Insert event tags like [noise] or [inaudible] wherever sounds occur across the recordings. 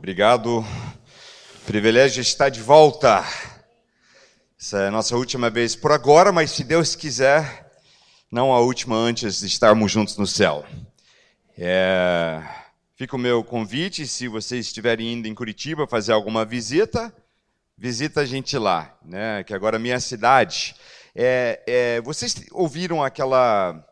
Obrigado. Privilégio de estar de volta. Essa é a nossa última vez por agora, mas se Deus quiser, não a última antes de estarmos juntos no céu. É... Fica o meu convite, se vocês estiverem indo em Curitiba fazer alguma visita, visita a gente lá, né? Que agora é minha cidade. É, é... Vocês ouviram aquela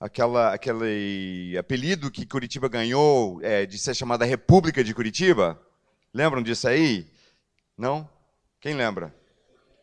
aquela, aquele apelido que Curitiba ganhou é, de ser chamada República de Curitiba? Lembram disso aí? Não? Quem lembra?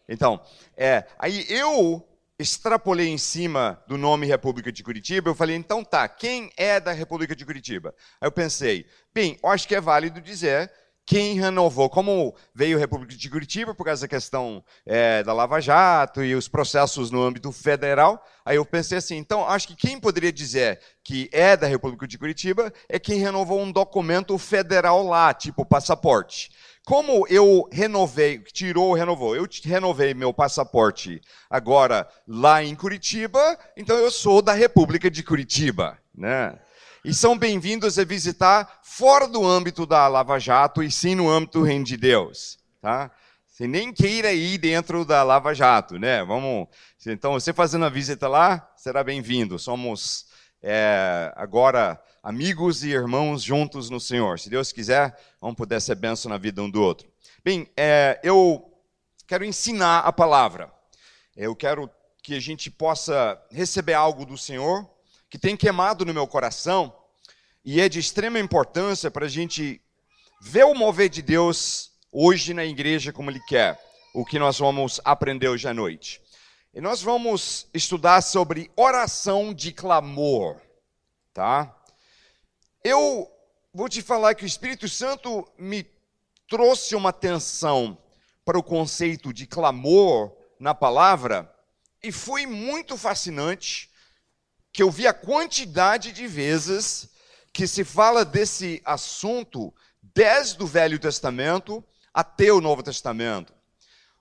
Então, é, aí eu extrapolei em cima do nome República de Curitiba, eu falei, então tá, quem é da República de Curitiba? Aí eu pensei, bem, acho que é válido dizer quem renovou, como veio a República de Curitiba por causa da questão é, da Lava Jato e os processos no âmbito federal, aí eu pensei assim, então acho que quem poderia dizer que é da República de Curitiba é quem renovou um documento federal lá, tipo passaporte. Como eu renovei, tirou, renovou, eu renovei meu passaporte agora lá em Curitiba, então eu sou da República de Curitiba, né? E são bem-vindos a visitar fora do âmbito da Lava Jato e sim no âmbito do Reino de Deus, tá? Você nem queira ir dentro da Lava Jato, né? Vamos. Então, você fazendo a visita lá, será bem-vindo. Somos é, agora amigos e irmãos juntos no Senhor. Se Deus quiser, vamos poder ser benção na vida um do outro. Bem, é, eu quero ensinar a palavra. Eu quero que a gente possa receber algo do Senhor que tem queimado no meu coração e é de extrema importância para a gente ver o mover de Deus hoje na igreja como Ele quer, o que nós vamos aprender hoje à noite. E nós vamos estudar sobre oração de clamor, tá? Eu vou te falar que o Espírito Santo me trouxe uma atenção para o conceito de clamor na palavra e foi muito fascinante que eu vi a quantidade de vezes que se fala desse assunto desde o Velho Testamento até o Novo Testamento.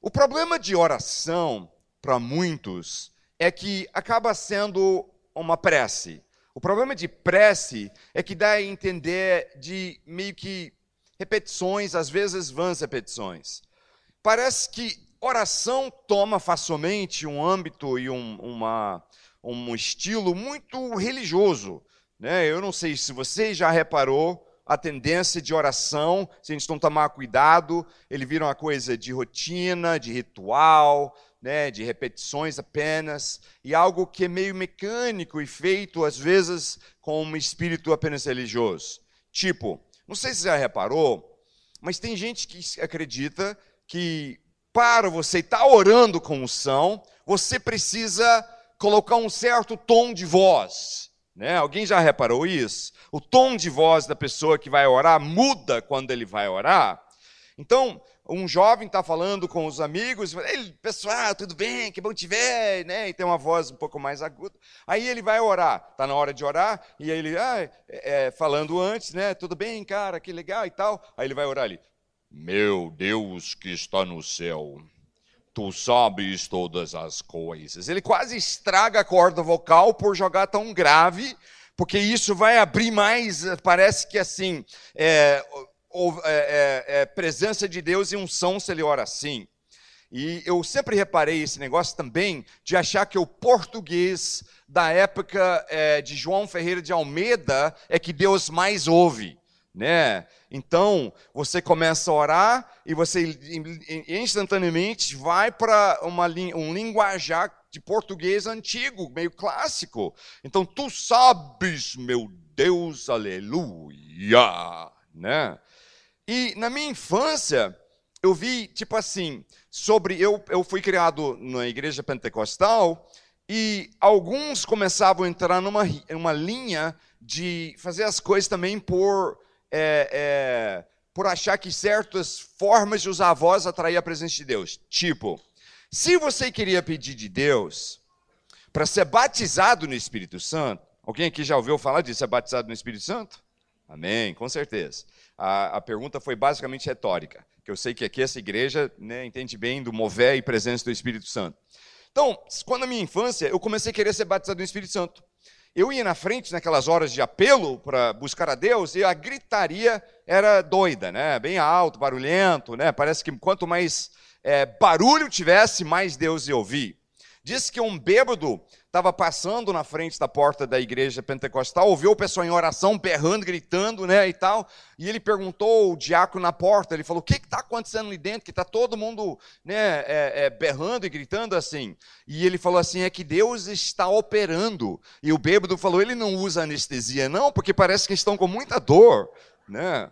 O problema de oração, para muitos, é que acaba sendo uma prece. O problema de prece é que dá a entender de meio que repetições, às vezes vãs repetições. Parece que oração toma facilmente um âmbito e um, uma, um estilo muito religioso. Né? Eu não sei se você já reparou a tendência de oração, se a gente não tomar cuidado, ele vira uma coisa de rotina, de ritual, né, de repetições apenas, e algo que é meio mecânico e feito, às vezes, com um espírito apenas religioso. Tipo, não sei se você já reparou, mas tem gente que acredita que para você estar orando com unção, você precisa colocar um certo tom de voz. Né? Alguém já reparou isso? O tom de voz da pessoa que vai orar muda quando ele vai orar. Então, um jovem está falando com os amigos, ele, pessoal, tudo bem, que bom te ver, né? E tem uma voz um pouco mais aguda. Aí ele vai orar, está na hora de orar, e aí ele, ah, é, é, falando antes, né? Tudo bem, cara, que legal e tal. Aí ele vai orar ali. Meu Deus que está no céu, Tu sabes todas as coisas. Ele quase estraga a corda vocal por jogar tão grave, porque isso vai abrir mais, parece que assim, é, é, é, é presença de Deus e unção se ele ora assim. E eu sempre reparei esse negócio também de achar que o português da época é, de João Ferreira de Almeida é que Deus mais ouve né? Então, você começa a orar e você instantaneamente vai para um linguajar de português antigo, meio clássico. Então, tu sabes, meu Deus, aleluia, né? E na minha infância, eu vi, tipo assim, sobre. Eu, eu fui criado na igreja pentecostal e alguns começavam a entrar numa, numa linha de fazer as coisas também por é, é, por achar que certas formas de usar a voz atrair a presença de Deus. Tipo, se você queria pedir de Deus para ser batizado no Espírito Santo, alguém aqui já ouviu falar de ser batizado no Espírito Santo? Amém, com certeza. A, a pergunta foi basicamente retórica, que eu sei que aqui essa igreja né, entende bem do mover e presença do Espírito Santo. Então, quando na minha infância, eu comecei a querer ser batizado no Espírito Santo. Eu ia na frente naquelas horas de apelo para buscar a Deus e a gritaria era doida, né? Bem alto, barulhento, né? Parece que quanto mais é, barulho tivesse, mais Deus ia ouvir. Diz que um bêbado estava passando na frente da porta da igreja pentecostal, ouviu o pessoal em oração, berrando, gritando, né, e tal, e ele perguntou ao diácono na porta, ele falou, o que está acontecendo ali dentro, que está todo mundo, né, é, é, berrando e gritando assim, e ele falou assim, é que Deus está operando, e o bêbado falou, ele não usa anestesia não, porque parece que estão com muita dor, né,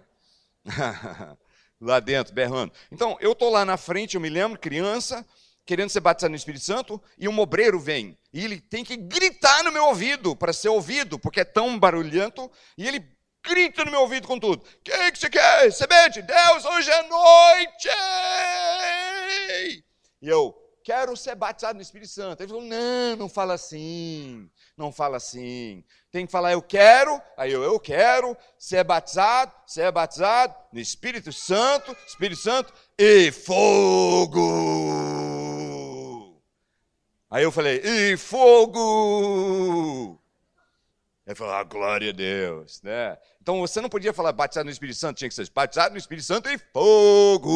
[laughs] lá dentro, berrando. Então, eu estou lá na frente, eu me lembro, criança, querendo ser batizado no Espírito Santo, e um obreiro vem. E ele tem que gritar no meu ouvido para ser ouvido, porque é tão barulhento, e ele grita no meu ouvido com tudo. O que, que você quer? Semente, Deus, hoje é noite! E eu, quero ser batizado no Espírito Santo. Ele falou, não, não fala assim, não fala assim. Tem que falar, eu quero, aí eu, eu quero ser batizado, ser batizado no Espírito Santo, Espírito Santo e fogo. Aí eu falei, e fogo! Ele falou, ah, glória a Deus, né? Então você não podia falar batizado no Espírito Santo, tinha que ser batizado no Espírito Santo e fogo!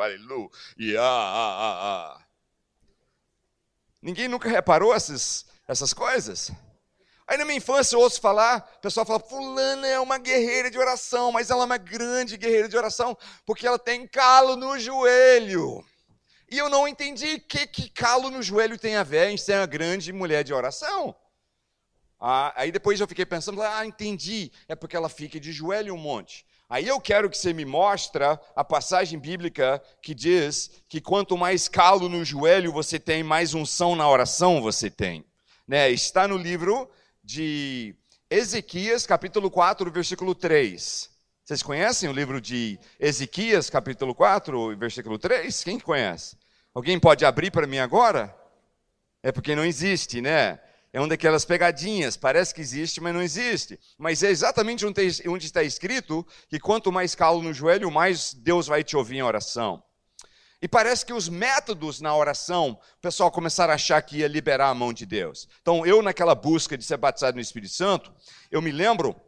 Aleluia! Ninguém nunca reparou essas, essas coisas? Aí na minha infância eu ouço falar, o pessoal fala, fulana é uma guerreira de oração, mas ela é uma grande guerreira de oração, porque ela tem calo no joelho. E eu não entendi o que, que calo no joelho tem a ver em ser uma grande mulher de oração. Ah, aí depois eu fiquei pensando, ah, entendi, é porque ela fica de joelho um monte. Aí eu quero que você me mostre a passagem bíblica que diz que quanto mais calo no joelho você tem, mais unção na oração você tem. Né? Está no livro de Ezequias, capítulo 4, versículo 3. Vocês conhecem o livro de Ezequias, capítulo 4, versículo 3? Quem conhece? Alguém pode abrir para mim agora? É porque não existe, né? É uma daquelas pegadinhas, parece que existe, mas não existe. Mas é exatamente onde está escrito que quanto mais calo no joelho, mais Deus vai te ouvir em oração. E parece que os métodos na oração, o pessoal começaram a achar que ia liberar a mão de Deus. Então, eu, naquela busca de ser batizado no Espírito Santo, eu me lembro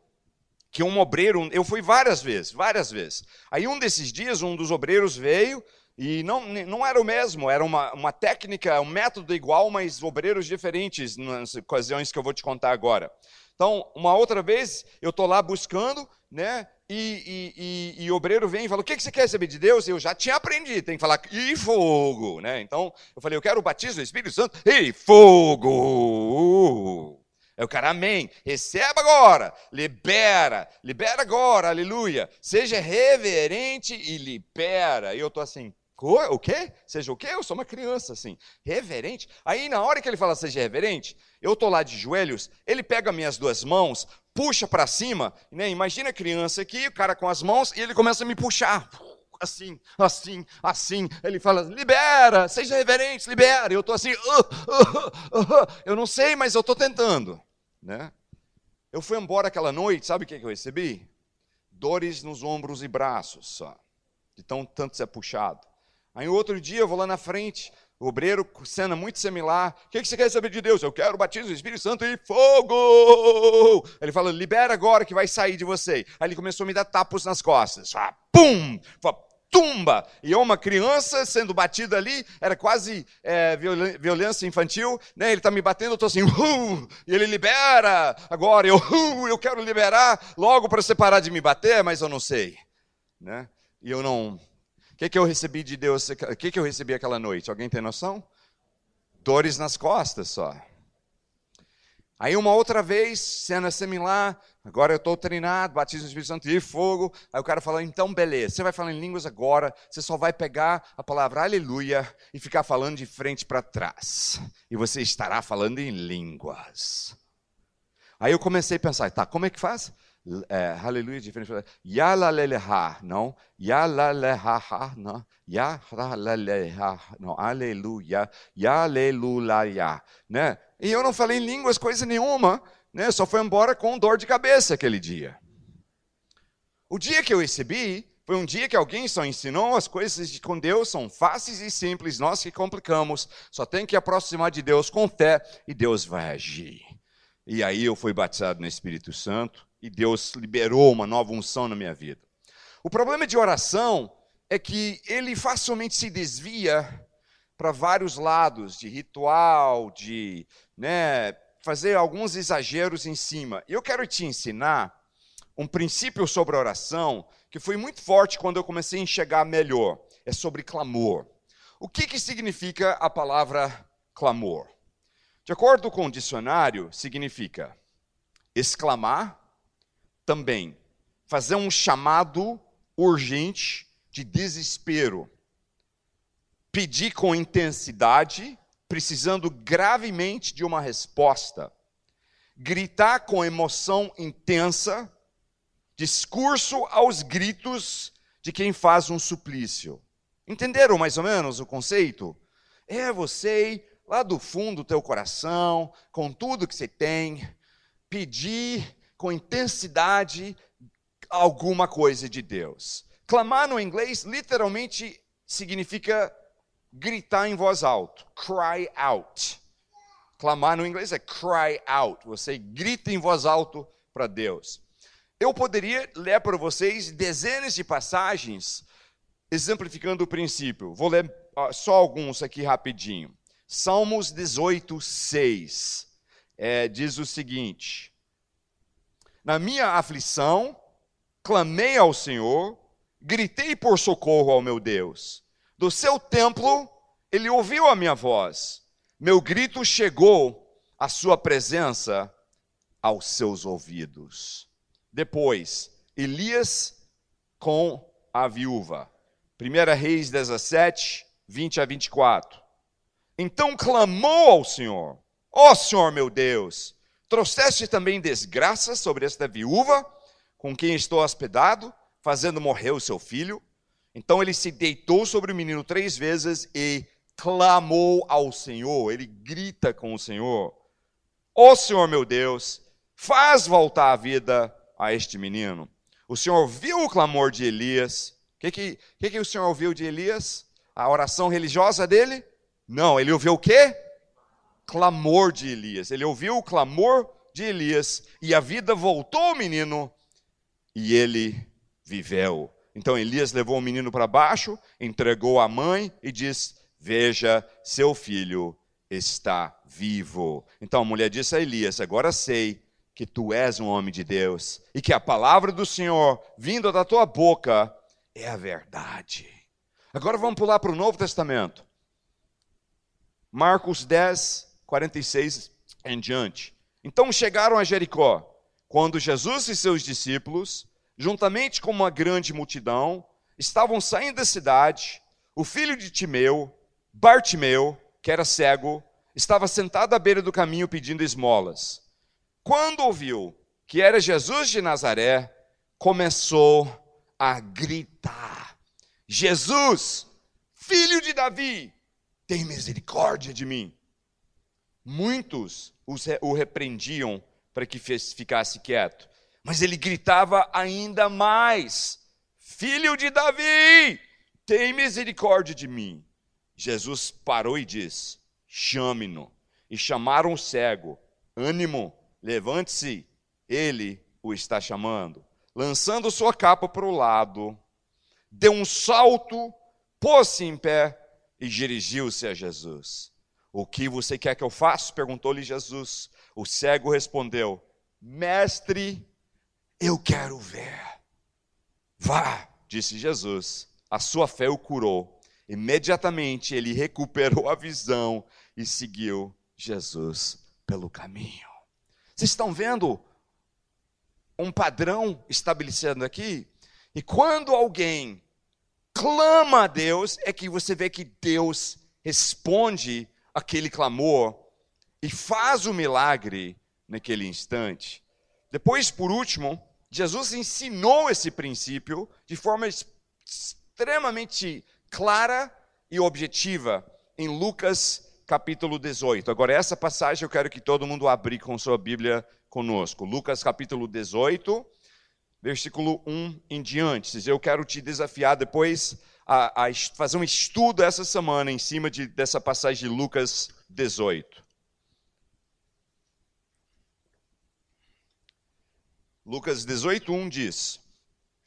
que um obreiro, eu fui várias vezes, várias vezes. Aí, um desses dias, um dos obreiros veio, e não, não era o mesmo, era uma, uma técnica, um método igual, mas obreiros diferentes nas ocasiões que eu vou te contar agora. Então, uma outra vez, eu estou lá buscando, né? E, e, e, e, o obreiro vem e fala: O que, que você quer saber de Deus? Eu já tinha aprendido, tem que falar e fogo, né? Então, eu falei: Eu quero o batismo do Espírito Santo e fogo. É o cara, amém. Receba agora, libera, libera agora, aleluia. Seja reverente e libera. E eu estou assim, o quê? Seja o quê? Eu sou uma criança, assim, reverente. Aí, na hora que ele fala seja reverente, eu estou lá de joelhos, ele pega minhas duas mãos, puxa para cima, né? Imagina a criança aqui, o cara com as mãos, e ele começa a me puxar. Assim, assim, assim. Ele fala, libera, seja reverente, libera. Eu estou assim, uh, uh, uh, eu não sei, mas eu estou tentando. Né? Eu fui embora aquela noite, sabe o que eu recebi? Dores nos ombros e braços, só, de tão tanto ser puxado. Aí outro dia eu vou lá na frente, o obreiro, cena muito similar. O que você quer saber de Deus? Eu quero batismo Espírito Santo e fogo! Ele fala, libera agora que vai sair de você. Aí ele começou a me dar tapos nas costas. Ah, pum! tumba! E eu, uma criança sendo batida ali, era quase é, violência infantil, né? Ele está me batendo, eu estou assim, uh, e ele libera agora, eu, uh, eu quero liberar logo para você parar de me bater, mas eu não sei. Né? E eu não, que, que eu recebi de Deus? O que, que eu recebi aquela noite? Alguém tem noção? Dores nas costas só. Aí uma outra vez, cena similar, agora eu estou treinado, batismo do Espírito Santo e fogo. Aí o cara fala, então beleza, você vai falar em línguas agora, você só vai pegar a palavra aleluia e ficar falando de frente para trás. E você estará falando em línguas. Aí eu comecei a pensar, tá, como é que faz? É, aleluia diferente. Yalaleleha, não. Yalaleleha, não. Yalaleleha, não. Aleluia. Yalelulaya, né? E eu não falei línguas coisa nenhuma, né? Só foi embora com dor de cabeça aquele dia. O dia que eu recebi, Foi um dia que alguém só ensinou as coisas com Deus são fáceis e simples, nós que complicamos. Só tem que aproximar de Deus com fé e Deus vai agir. E aí eu fui batizado no Espírito Santo e Deus liberou uma nova unção na minha vida. O problema de oração é que ele facilmente se desvia para vários lados, de ritual, de né, fazer alguns exageros em cima. E eu quero te ensinar um princípio sobre oração que foi muito forte quando eu comecei a enxergar melhor. É sobre clamor. O que, que significa a palavra clamor? De acordo com o dicionário, significa exclamar, também fazer um chamado urgente de desespero, pedir com intensidade, precisando gravemente de uma resposta, gritar com emoção intensa, discurso aos gritos de quem faz um suplício. Entenderam mais ou menos o conceito? É você lá do fundo do teu coração, com tudo que você tem, pedir com intensidade alguma coisa de Deus. Clamar no inglês literalmente significa gritar em voz alta, cry out. Clamar no inglês é cry out. Você grita em voz alta para Deus. Eu poderia ler para vocês dezenas de passagens exemplificando o princípio. Vou ler só alguns aqui rapidinho. Salmos 18, 6 é, diz o seguinte: Na minha aflição, clamei ao Senhor, gritei por socorro ao meu Deus. Do seu templo, ele ouviu a minha voz. Meu grito chegou à sua presença aos seus ouvidos. Depois, Elias com a viúva. 1 Reis 17, 20 a 24. Então clamou ao Senhor: Ó oh, Senhor meu Deus, trouxeste também desgraça sobre esta viúva com quem estou hospedado, fazendo morrer o seu filho? Então ele se deitou sobre o menino três vezes e clamou ao Senhor. Ele grita com o Senhor: Ó oh, Senhor meu Deus, faz voltar a vida a este menino. O Senhor viu o clamor de Elias. O que, que, que, que o Senhor ouviu de Elias? A oração religiosa dele? Não, ele ouviu o quê? Clamor de Elias. Ele ouviu o clamor de Elias e a vida voltou ao menino e ele viveu. Então Elias levou o menino para baixo, entregou a mãe e disse: Veja, seu filho está vivo. Então a mulher disse a Elias: Agora sei que tu és um homem de Deus e que a palavra do Senhor vindo da tua boca é a verdade. Agora vamos pular para o Novo Testamento. Marcos 10, 46 em diante. Então chegaram a Jericó, quando Jesus e seus discípulos, juntamente com uma grande multidão, estavam saindo da cidade, o filho de Timeu, Bartimeu, que era cego, estava sentado à beira do caminho pedindo esmolas. Quando ouviu que era Jesus de Nazaré, começou a gritar: Jesus, filho de Davi, tem misericórdia de mim. Muitos o repreendiam para que ficasse quieto, mas ele gritava ainda mais: Filho de Davi, tem misericórdia de mim. Jesus parou e disse: Chame-no. E chamaram o cego: Ânimo, levante-se, ele o está chamando. Lançando sua capa para o lado, deu um salto, pôs-se em pé e dirigiu-se a Jesus. O que você quer que eu faça? perguntou-lhe Jesus. O cego respondeu: Mestre, eu quero ver. Vá, disse Jesus. A sua fé o curou. Imediatamente ele recuperou a visão e seguiu Jesus pelo caminho. Vocês estão vendo um padrão estabelecido aqui? E quando alguém clama a Deus, é que você vê que Deus responde aquele clamor e faz o milagre naquele instante. Depois, por último, Jesus ensinou esse princípio de forma extremamente clara e objetiva em Lucas capítulo 18. Agora, essa passagem eu quero que todo mundo abra com sua Bíblia conosco. Lucas capítulo 18. versículo 1 em diante. Eu quero te desafiar depois a, a fazer um estudo essa semana em cima de, dessa passagem de Lucas 18. Lucas 18:1 diz: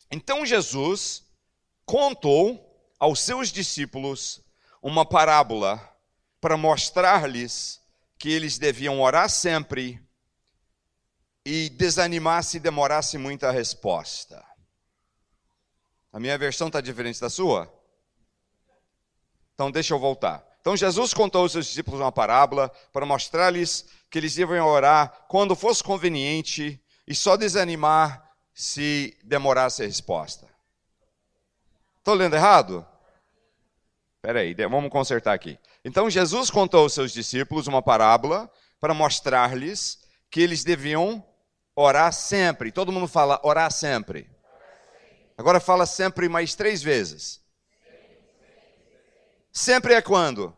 Então Jesus contou aos seus discípulos uma parábola para mostrar-lhes que eles deviam orar sempre e desanimar se demorasse muito a resposta. A minha versão está diferente da sua? Então deixa eu voltar. Então Jesus contou aos seus discípulos uma parábola para mostrar-lhes que eles deviam orar quando fosse conveniente e só desanimar se demorasse a resposta. Estou lendo errado? Espera aí, vamos consertar aqui. Então Jesus contou aos seus discípulos uma parábola para mostrar-lhes que eles deviam orar sempre. Todo mundo fala orar sempre. Agora fala sempre mais três vezes. Sempre é quando?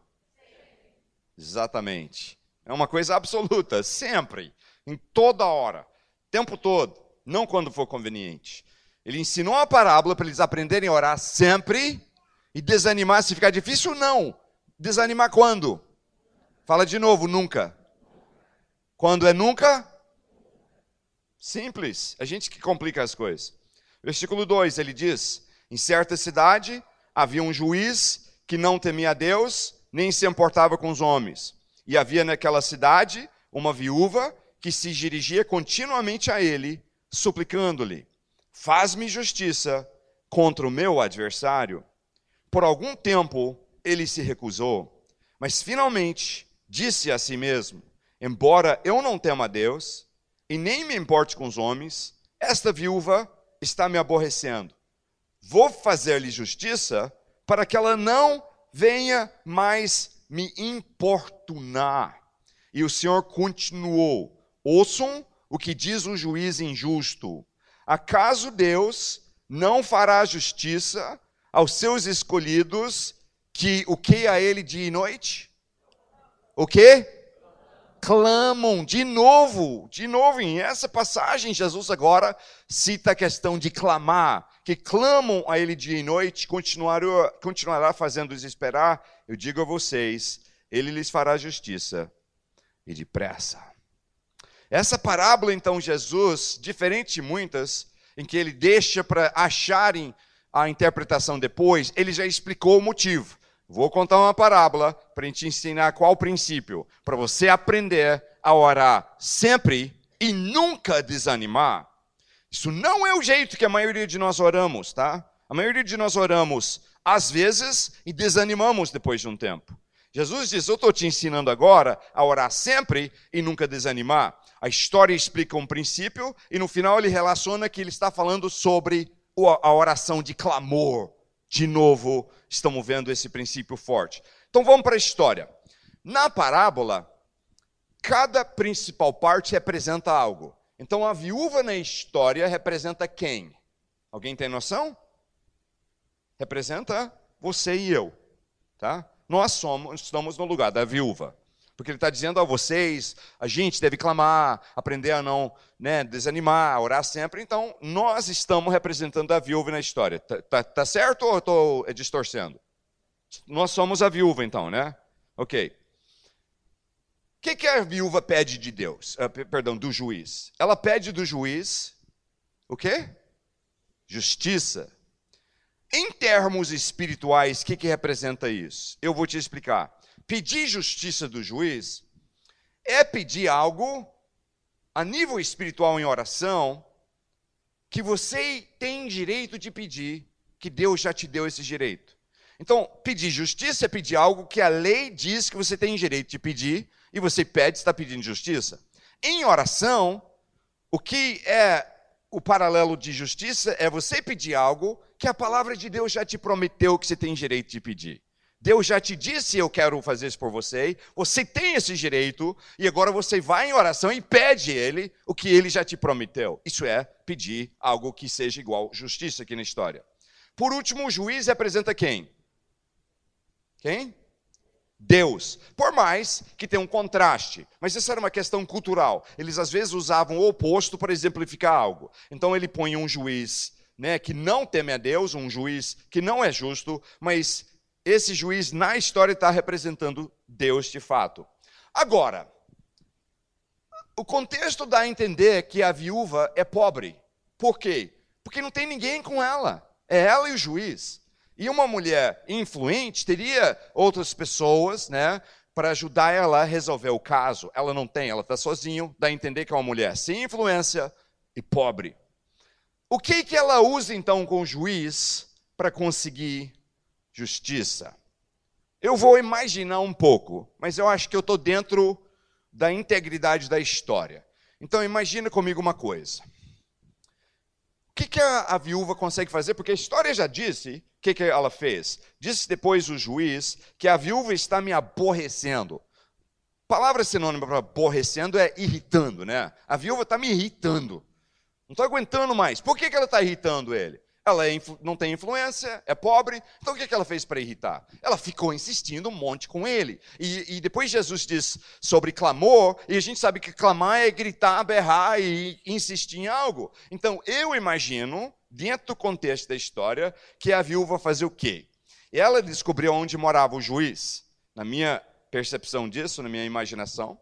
Exatamente. É uma coisa absoluta, sempre, em toda hora tempo todo, não quando for conveniente. Ele ensinou a parábola para eles aprenderem a orar sempre e desanimar se ficar difícil, não. Desanimar quando? Fala de novo, nunca. Quando é nunca? Simples. A gente que complica as coisas. Versículo 2, ele diz: Em certa cidade havia um juiz que não temia a Deus, nem se importava com os homens. E havia naquela cidade uma viúva que se dirigia continuamente a ele, suplicando-lhe: Faz-me justiça contra o meu adversário. Por algum tempo ele se recusou, mas finalmente disse a si mesmo: Embora eu não tema a Deus e nem me importe com os homens, esta viúva está me aborrecendo. Vou fazer-lhe justiça para que ela não venha mais me importunar. E o Senhor continuou: Ouçam o que diz o juiz injusto. Acaso Deus não fará justiça aos seus escolhidos que o que a ele dia e noite? O que? Clamam de novo, de novo, em essa passagem, Jesus agora cita a questão de clamar, que clamam a ele dia e noite, continuará, continuará fazendo-os esperar. Eu digo a vocês, ele lhes fará justiça e depressa. Essa parábola, então, Jesus, diferente de muitas, em que ele deixa para acharem a interpretação depois, ele já explicou o motivo. Vou contar uma parábola para te ensinar qual o princípio, para você aprender a orar sempre e nunca desanimar. Isso não é o jeito que a maioria de nós oramos, tá? A maioria de nós oramos às vezes e desanimamos depois de um tempo. Jesus diz: Eu estou te ensinando agora a orar sempre e nunca desanimar. A história explica um princípio e no final ele relaciona que ele está falando sobre a oração de clamor. De novo, estamos vendo esse princípio forte. Então vamos para a história. Na parábola, cada principal parte representa algo. Então a viúva na história representa quem? Alguém tem noção? Representa você e eu, tá? Nós somos, estamos no lugar da viúva. Porque ele está dizendo a vocês, a gente deve clamar, aprender a não né, desanimar, orar sempre. Então, nós estamos representando a viúva na história. Tá, tá, tá certo ou estou distorcendo? Nós somos a viúva, então, né? Ok. O que, que a viúva pede de Deus? Uh, perdão, do juiz. Ela pede do juiz o quê? Justiça. Em termos espirituais, o que, que representa isso? Eu vou te explicar pedir justiça do juiz é pedir algo a nível espiritual em oração que você tem direito de pedir, que Deus já te deu esse direito. Então, pedir justiça é pedir algo que a lei diz que você tem direito de pedir e você pede, está pedindo justiça. Em oração, o que é o paralelo de justiça é você pedir algo que a palavra de Deus já te prometeu que você tem direito de pedir. Deus já te disse, eu quero fazer isso por você, você tem esse direito, e agora você vai em oração e pede ele o que ele já te prometeu. Isso é pedir algo que seja igual justiça aqui na história. Por último, o juiz representa quem? Quem? Deus. Por mais que tenha um contraste. Mas isso era uma questão cultural. Eles às vezes usavam o oposto para exemplificar algo. Então ele põe um juiz né, que não teme a Deus, um juiz que não é justo, mas esse juiz na história está representando Deus de fato. Agora, o contexto dá a entender que a viúva é pobre. Por quê? Porque não tem ninguém com ela. É ela e o juiz. E uma mulher influente teria outras pessoas, né, para ajudar ela a resolver o caso. Ela não tem, ela está sozinha, dá a entender que é uma mulher sem influência e pobre. O que, que ela usa então com o juiz para conseguir justiça? Eu vou imaginar um pouco, mas eu acho que eu estou dentro da integridade da história. Então imagina comigo uma coisa. O que, que a, a, viúva consegue fazer? Porque a história já disse o que, que ela fez. Disse depois o juiz que a viúva está me aborrecendo. Palavra sinônima para aborrecendo é irritando, né? A viúva está me irritando. Não estou aguentando mais. Por que, que ela está irritando ele? Ela é, não tem influência, é pobre. Então o que, que ela fez para irritar? Ela ficou insistindo um monte com ele. E, e, depois Jesus diz sobre clamor, e a gente sabe que clamar é gritar, berrar e insistir em algo. Então eu imagino, dentro do contexto da história, que a viúva fazia o quê? Ela descobriu onde morava o juiz. Na minha percepção disso, na minha imaginação.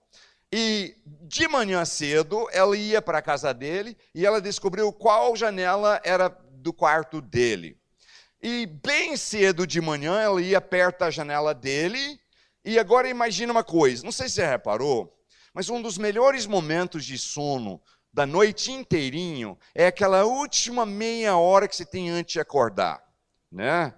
E de manhã cedo, ela ia para a casa dele e ela descobriu qual janela era do quarto dele. E bem cedo de manhã, ela ia perto da janela dele. E agora imagina uma coisa: não sei se você reparou, mas um dos melhores momentos de sono da noite inteirinho é aquela última meia hora que você tem antes de acordar, né?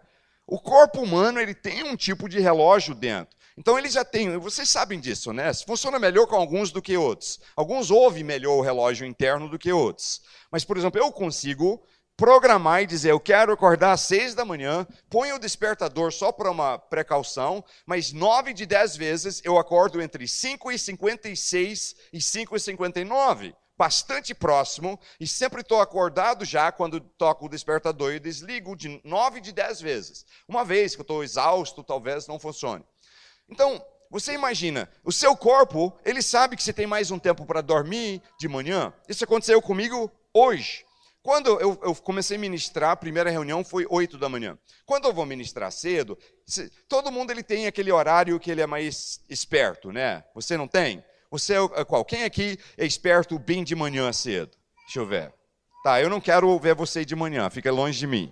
O corpo humano ele tem um tipo de relógio dentro. Então ele já tem, vocês sabem disso, né? Funciona melhor com alguns do que outros. Alguns ouvem melhor o relógio interno do que outros. Mas, por exemplo, eu consigo programar e dizer, eu quero acordar às seis da manhã, ponho o despertador só para uma precaução, mas nove de dez vezes eu acordo entre 5 e 56 e 5 e 59 bastante próximo e sempre estou acordado já quando toco o despertador e desligo de nove de dez vezes. Uma vez que eu estou exausto, talvez não funcione. Então, você imagina, o seu corpo, ele sabe que você tem mais um tempo para dormir de manhã. Isso aconteceu comigo hoje. Quando eu, eu, comecei a ministrar, a primeira reunião foi 8 da manhã. Quando eu vou ministrar cedo, todo mundo ele tem aquele horário que ele é mais esperto, né? Você não tem? Você é, é qual? Quem aqui é esperto bem de manhã cedo? Deixa eu ver. Tá, eu não quero ver você de manhã, fica longe de mim.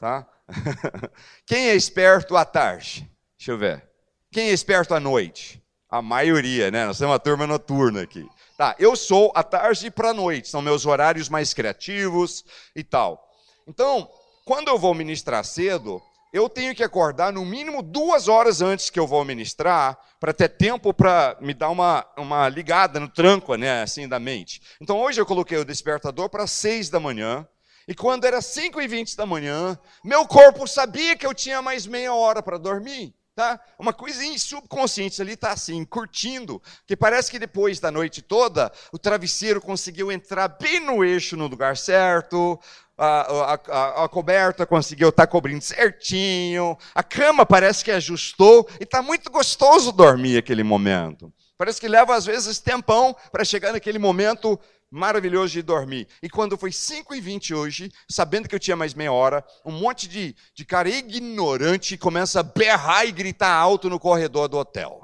Tá? [laughs] Quem é esperto à tarde? Deixa eu ver. Quem é esperto à noite? A maioria, né? Nós temos uma turma noturna aqui. Tá, eu sou à tarde para a noite, são meus horários mais criativos e tal. Então, quando eu vou ministrar cedo, eu tenho que acordar no mínimo duas horas antes que eu vou ministrar, para ter tempo para me dar uma, uma ligada no tranco, né, assim, da mente. Então, hoje eu coloquei o despertador para seis da manhã, e quando era cinco e vinte da manhã, meu corpo sabia que eu tinha mais meia hora para dormir. Tá? Uma coisinha subconsciente ali está assim, curtindo, que parece que depois da noite toda, o travesseiro conseguiu entrar bem no eixo no lugar certo, a, a, a coberta conseguiu estar tá cobrindo certinho, a cama parece que ajustou, e está muito gostoso dormir aquele momento. Parece que leva às vezes tempão para chegar naquele momento maravilhoso de dormir. E quando foi 5 e 20 hoje, sabendo que eu tinha mais meia hora, um monte de, de cara ignorante começa a berrar e gritar alto no corredor do hotel.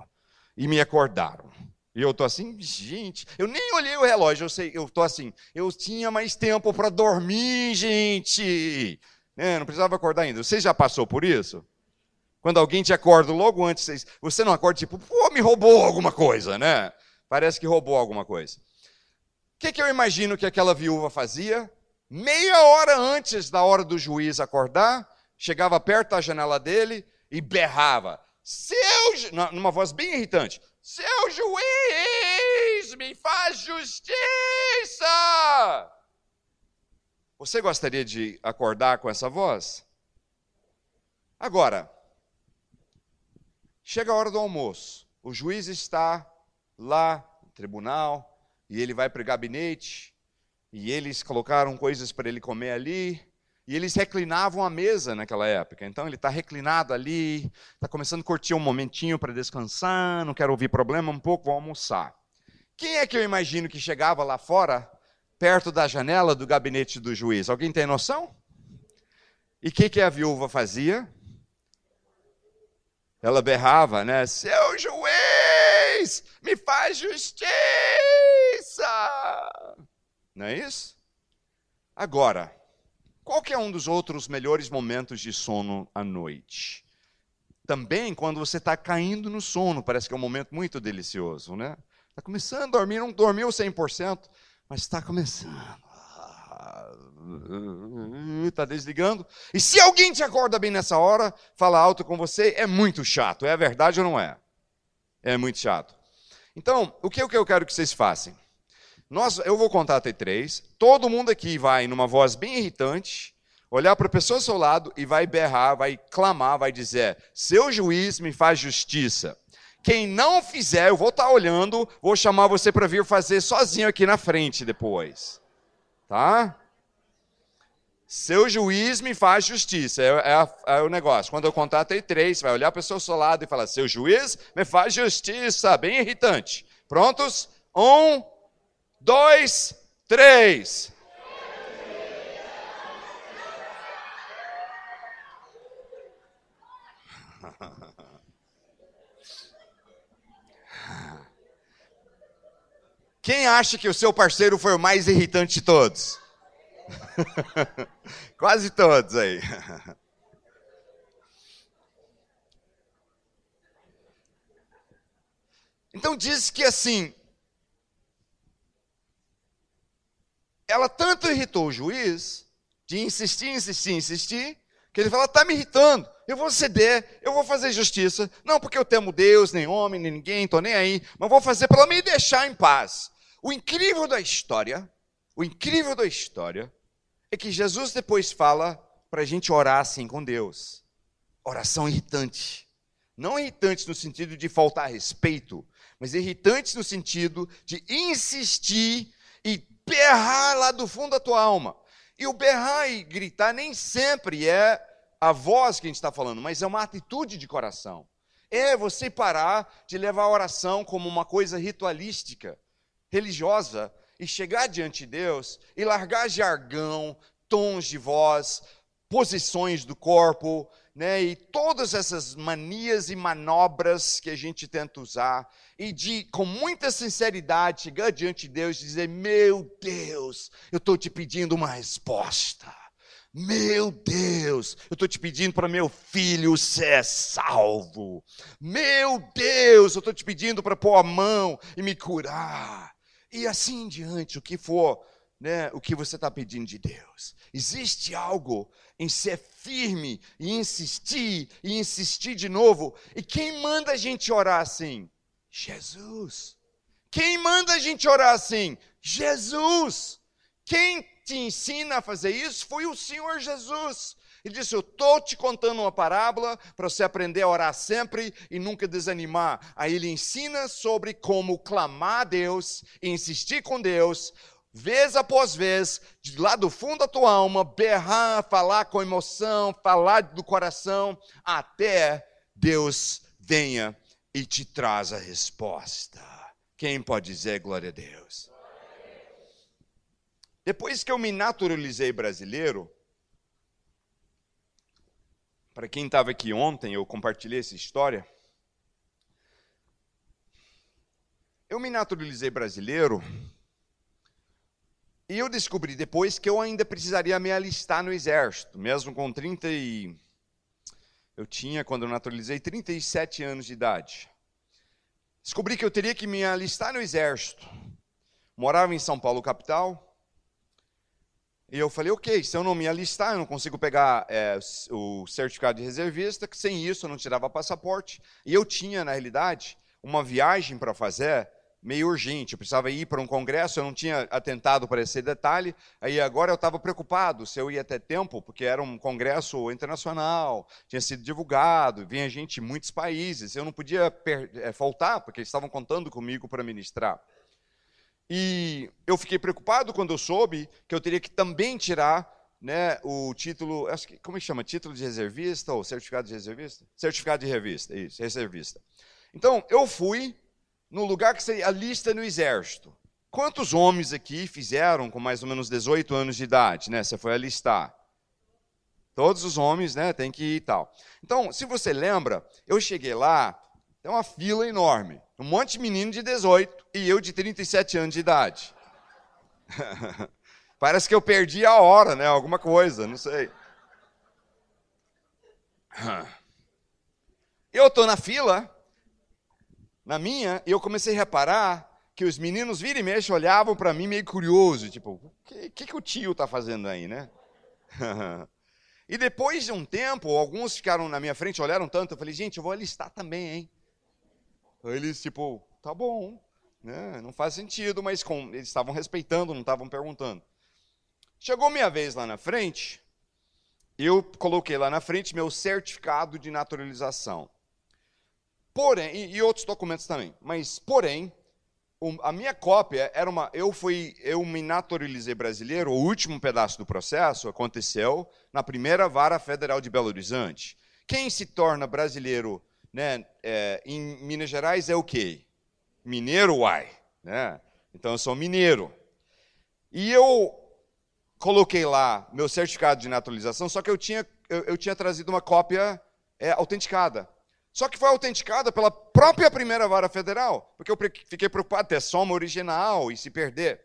E me acordaram. E eu tô assim, gente, eu nem olhei o relógio, eu sei, eu tô assim, eu tinha mais tempo para dormir, gente. É, não precisava acordar ainda. Você já passou por isso? Quando alguém te acorda logo antes, você não acorda tipo, pô, me roubou alguma coisa, né? Parece que roubou alguma coisa que, que eu imagino que aquela viúva fazia? Meia hora antes da hora do juiz acordar, chegava perto da janela dele e berrava: Seu, numa voz bem irritante: Seu juiz, me faz justiça! Você gostaria de acordar com essa voz? Agora, chega a hora do almoço, o juiz está lá no tribunal, e ele vai para o gabinete, e eles colocaram coisas para ele comer ali, E eles reclinavam a mesa naquela época. Então ele está reclinado ali, está começando a curtir um momentinho para descansar, não quero ouvir problema, um pouco, vou almoçar. Quem é que eu imagino que chegava lá fora, perto da janela do gabinete do juiz? Alguém tem noção? E o que, que a viúva fazia? Ela berrava, né? Seu juiz, me faz justiça! Não é isso? Agora, qual que é um dos outros melhores momentos de sono à noite? Também quando você está caindo no sono, parece que é um momento muito delicioso, né? Está começando a dormir, não dormiu 100%, mas está começando. Está desligando. E se alguém te acorda bem nessa hora, fala alto com você, é muito chato. É verdade ou não é? É muito chato. Então, o que eu quero que vocês façam? Nós, eu vou contar até três. Todo mundo aqui vai, numa voz bem irritante, olhar para a pessoa ao seu lado e vai berrar, vai clamar, vai dizer: Seu juiz me faz justiça. Quem não fizer, eu vou estar tá olhando, vou chamar você para vir fazer sozinho aqui na frente depois. Tá? Seu juiz me faz justiça. É, é, é, o negócio. Quando eu contar até três, vai olhar para o seu lado e falar: Seu juiz me faz justiça. Bem irritante. Prontos? Um, dois, três. Quem acha que o seu parceiro foi o mais irritante de todos? [laughs] Quase todos aí. [laughs] Então diz que assim, ela tanto irritou o juiz, de insistir, insistir, insistir, que ele fala: está me irritando, eu vou ceder, eu vou fazer justiça. Não porque eu temo Deus, nem homem, nem ninguém, estou nem aí, mas vou fazer para me deixar em paz. O incrível da história, o incrível da história, é que Jesus depois fala para a gente orar assim com Deus. Oração irritante. Não irritante no sentido de faltar respeito, mas irritante no sentido de insistir berrar lá do fundo da tua alma. E o berrar e gritar nem sempre é a voz que a gente está falando, mas é uma atitude de coração. É você parar de levar a oração como uma coisa ritualística, religiosa, e chegar diante de Deus e largar jargão, tons de voz, posições do corpo, né, e todas essas manias e manobras que a gente tenta usar, e de, com muita sinceridade, chegar diante de Deus e dizer: Meu Deus, eu estou te pedindo uma resposta. Meu Deus, eu estou te pedindo para meu filho ser salvo. Meu Deus, eu estou te pedindo para pôr a mão e me curar. E assim em diante, o que for, né, o que você está pedindo de Deus. Existe algo em ser firme e insistir e insistir de novo. E quem manda a gente orar assim? Jesus. Quem manda a gente orar assim? Jesus. Quem te ensina a fazer isso foi o Senhor Jesus. Ele disse: Eu estou te contando uma parábola para você aprender a orar sempre e nunca desanimar. Aí ele ensina sobre como clamar a Deus, insistir com Deus, vez após vez, de lá do fundo da tua alma, berrar, falar com emoção, falar do coração, até Deus venha e te traz a resposta. Quem pode dizer glória a Deus? Depois que eu me naturalizei brasileiro, para quem estava aqui ontem, eu compartilhei essa história. Eu me naturalizei brasileiro e eu descobri depois que eu ainda precisaria me alistar no exército, mesmo com 30 e eu tinha quando eu naturalizei 37 anos de idade. Descobri que eu teria que me alistar no exército. Morava em São Paulo capital e eu falei, ok, se eu não me alistar, eu não consigo pegar é, o certificado de reservista, que sem isso eu não tirava passaporte. E eu tinha, na realidade, uma viagem para fazer meio urgente. Eu precisava ir para um congresso, eu não tinha atentado para esse detalhe. Aí agora eu estava preocupado se eu ia ter tempo, porque era um congresso internacional, tinha sido divulgado, vinha gente de muitos países. Eu não podia é, faltar, porque eles estavam contando comigo para ministrar. E eu fiquei preocupado quando eu soube que eu teria que também tirar né, o título, acho que, como é que chama? Título de reservista ou certificado de reservista? Certificado de revista, isso, reservista. Então, eu fui no lugar que seria a lista no exército. Quantos homens aqui fizeram com mais ou menos 18 anos de idade, né? Você foi alistar. Todos os homens, né, tem que ir e tal. Então, se você lembra, eu cheguei lá, tem uma fila enorme. Um monte de menino de 18 e eu de 37 anos de idade. [laughs] Parece que eu perdi a hora, né? Alguma coisa, não sei. Eu estou na fila, na minha, eu comecei a reparar que os meninos vira e mexe olhavam para mim meio curioso, tipo, o que, que, que o tio está fazendo aí, né? [laughs] e depois de um tempo, alguns ficaram na minha frente, olharam tanto, eu falei, gente, eu vou alistar também, hein? Eles, tipo, tá bom, né? não faz sentido, mas com, eles estavam respeitando, não estavam perguntando. Chegou minha vez lá na frente, eu coloquei lá na frente meu certificado de naturalização. Porém, e, outros documentos também, mas porém, a minha cópia era uma. Eu fui, eu me naturalizei brasileiro. O último pedaço do processo aconteceu na primeira vara federal de Belo Horizonte. Quem se torna brasileiro, né, é, em Minas Gerais é o quê? Mineiro, uai, né? Então eu sou mineiro. E eu coloquei lá meu certificado de naturalização, só que eu tinha, eu, eu tinha trazido uma cópia é, autenticada. Só que foi autenticada pela própria primeira vara federal, porque eu fiquei preocupado ter soma original e se perder.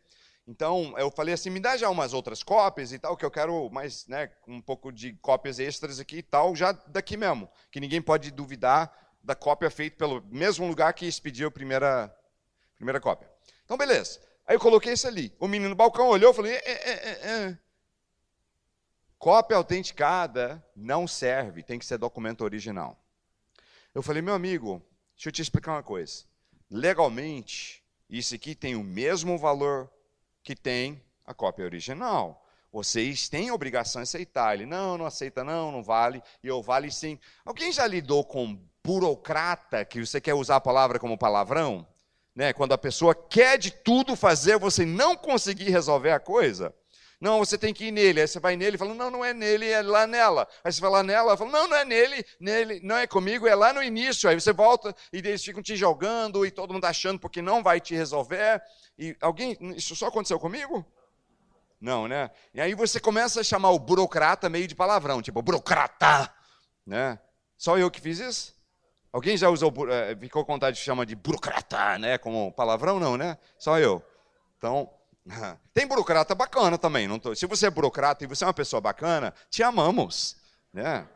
Então eu falei assim, me dá já umas outras cópias e tal, que eu quero mais, né, um pouco de cópias extras aqui e tal, já daqui mesmo, que ninguém pode duvidar da cópia feita pelo mesmo lugar que expediu a primeira, primeira cópia. Então beleza. Aí eu coloquei isso ali. O menino no balcão olhou, e falei, é, é, é, é. cópia autenticada não serve, tem que ser documento original. Eu falei, meu amigo, deixa eu te explicar uma coisa. Legalmente, isso aqui tem o mesmo valor que tem a cópia original. Vocês têm obrigação de aceitar. Ele, não, não aceita, não, não vale. E eu, vale sim. Alguém já lidou com burocrata, que você quer usar a palavra como palavrão? Né? Quando a pessoa quer de tudo fazer, você não conseguir resolver a coisa? Não, você tem que ir nele. Aí você vai nele e fala, não, não é nele, é lá nela. Aí você vai lá nela, ela fala, não, não é nele, nele, não é comigo, é lá no início. Aí você volta e eles ficam te jogando e todo mundo achando porque não vai te resolver. E alguém, isso só aconteceu comigo? Não, né? E aí você começa a chamar o burocrata meio de palavrão, tipo, burocrata, né? Só eu que fiz isso? Alguém já usou, eh, ficou com vontade de chamar de burocrata, né? Como palavrão, não, né? Só eu. Então, Tem burocrata bacana também. Não tô, se você é burocrata e você é uma pessoa bacana, te amamos. Né?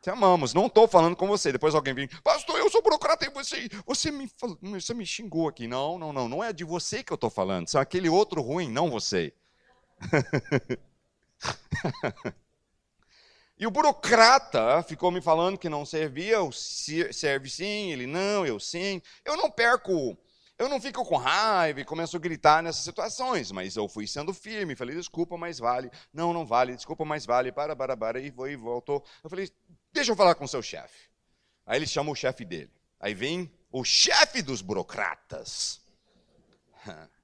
Te amamos. Não estou falando com você. Depois alguém vem, pastor, eu sou burocrata e você, você, me, você me xingou aqui. Não, não, não. Não é de você que eu estou falando. São aquele outro ruim, não você. [laughs] e o burocrata ficou me falando que não servia, serve sim, ele não, eu sim. Eu não perco eu não fico com raiva e começo a gritar nessas situações, mas eu fui sendo firme, falei, desculpa, mas vale. Não, não vale, desculpa, mas vale, para, para, para, e foi, voltou. Eu falei, deixa eu falar com o seu chefe. Aí ele chama o chefe dele. Aí vem o chefe dos burocratas. [laughs]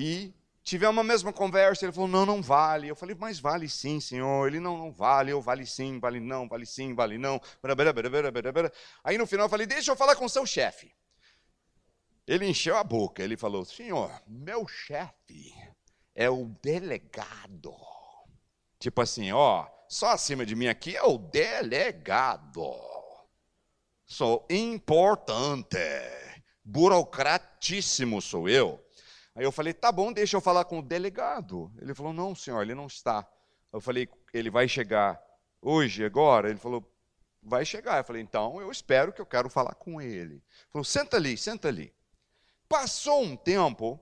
E tivemos uma mesma conversa, ele falou, não, não vale. Eu falei, mas vale sim, senhor. Ele, não, não vale, eu vale sim, vale não, vale sim, vale não. Aí no final eu falei, deixa eu falar com o seu chefe. Ele encheu a boca, ele falou: Senhor, meu chefe é o delegado. Tipo assim, ó, só acima de mim aqui é o delegado. Sou importante, burocratíssimo sou eu. Aí eu falei: tá bom, deixa eu falar com o delegado. Ele falou: não, senhor, ele não está. Eu falei: ele vai chegar hoje, agora? Ele falou: vai chegar. Eu falei: então eu espero que eu quero falar com ele. Ele falou: senta ali, senta ali. Passou um tempo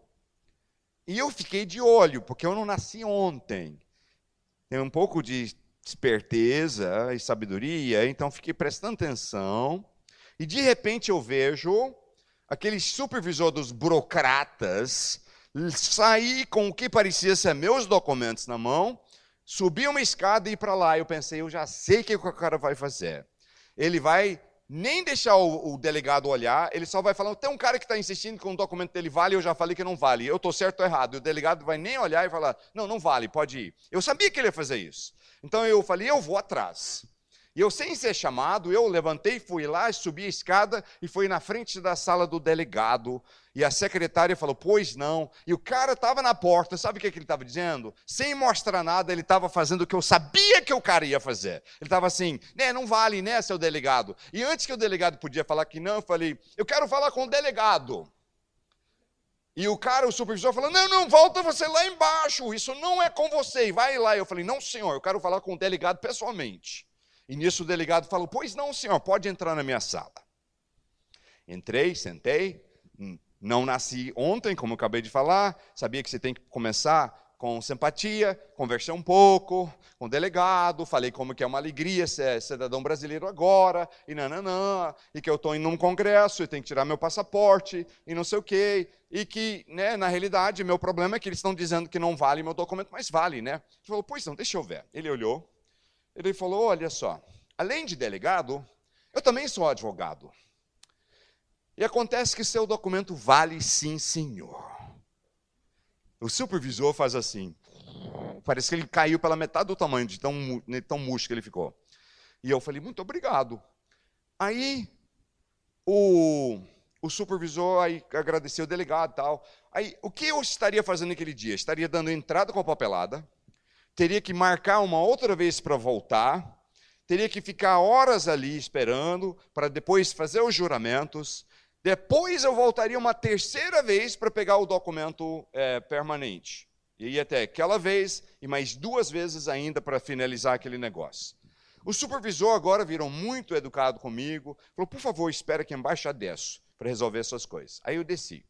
e eu fiquei de olho, porque eu não nasci ontem. Tenho um pouco de esperteza e sabedoria, então fiquei prestando atenção. E de repente eu vejo aquele supervisor dos burocratas sair com o que parecia ser meus documentos na mão, subir uma escada e ir para lá. Eu pensei, eu já sei o que o cara vai fazer. Ele vai nem deixar o, o, delegado olhar, ele só vai falando, tem um cara que está insistindo que um documento dele vale, eu já falei que não vale, eu estou certo ou errado. E o delegado vai nem olhar e falar, não, não vale, pode ir. Eu sabia que ele ia fazer isso. Então eu falei, eu vou atrás. E eu, sem ser chamado, eu levantei, fui lá, subi a escada e fui na frente da sala do delegado. E a secretária falou, pois não. E o cara estava na porta, sabe o que, que ele estava dizendo? Sem mostrar nada, ele estava fazendo o que eu sabia que o cara ia fazer. Ele estava assim, né, não vale, né, seu delegado? E antes que o delegado podia falar que não, eu falei, eu quero falar com o delegado. E o cara, o supervisor, falou: Não, não, volta você lá embaixo, isso não é com você, vai lá. Eu falei: Não, senhor, eu quero falar com o delegado pessoalmente. E nisso o delegado falou: Pois não, senhor, pode entrar na minha sala. Entrei, sentei. Hum, não nasci ontem, como eu acabei de falar. Sabia que você tem que começar com simpatia, conversei um pouco com o delegado, falei como que é uma alegria ser cidadão brasileiro agora, e nananã, e que eu estou indo num congresso e tenho que tirar meu passaporte, e não sei o quê, e que, né, na realidade, meu problema é que eles estão dizendo que não vale meu documento, mas vale, né? Ele falou, pois não, deixa eu ver. Ele olhou, ele falou: Olha só, além de delegado, eu também sou advogado. E acontece que seu documento vale sim, senhor. O supervisor faz assim. Parece que ele caiu pela metade do tamanho, de tão, tão murcho que ele ficou. E eu falei, muito obrigado. Aí o, o supervisor aí agradeceu o delegado e tal. Aí o que eu estaria fazendo naquele dia? Estaria dando entrada com a papelada, teria que marcar uma outra vez para voltar, teria que ficar horas ali esperando para depois fazer os juramentos. Depois eu voltaria uma terceira vez para pegar o documento é, permanente. E ia até aquela vez e mais duas vezes ainda para finalizar aquele negócio. O supervisor agora virou muito educado comigo, falou: por favor, espera que embaixo desço para resolver essas coisas. Aí eu desci.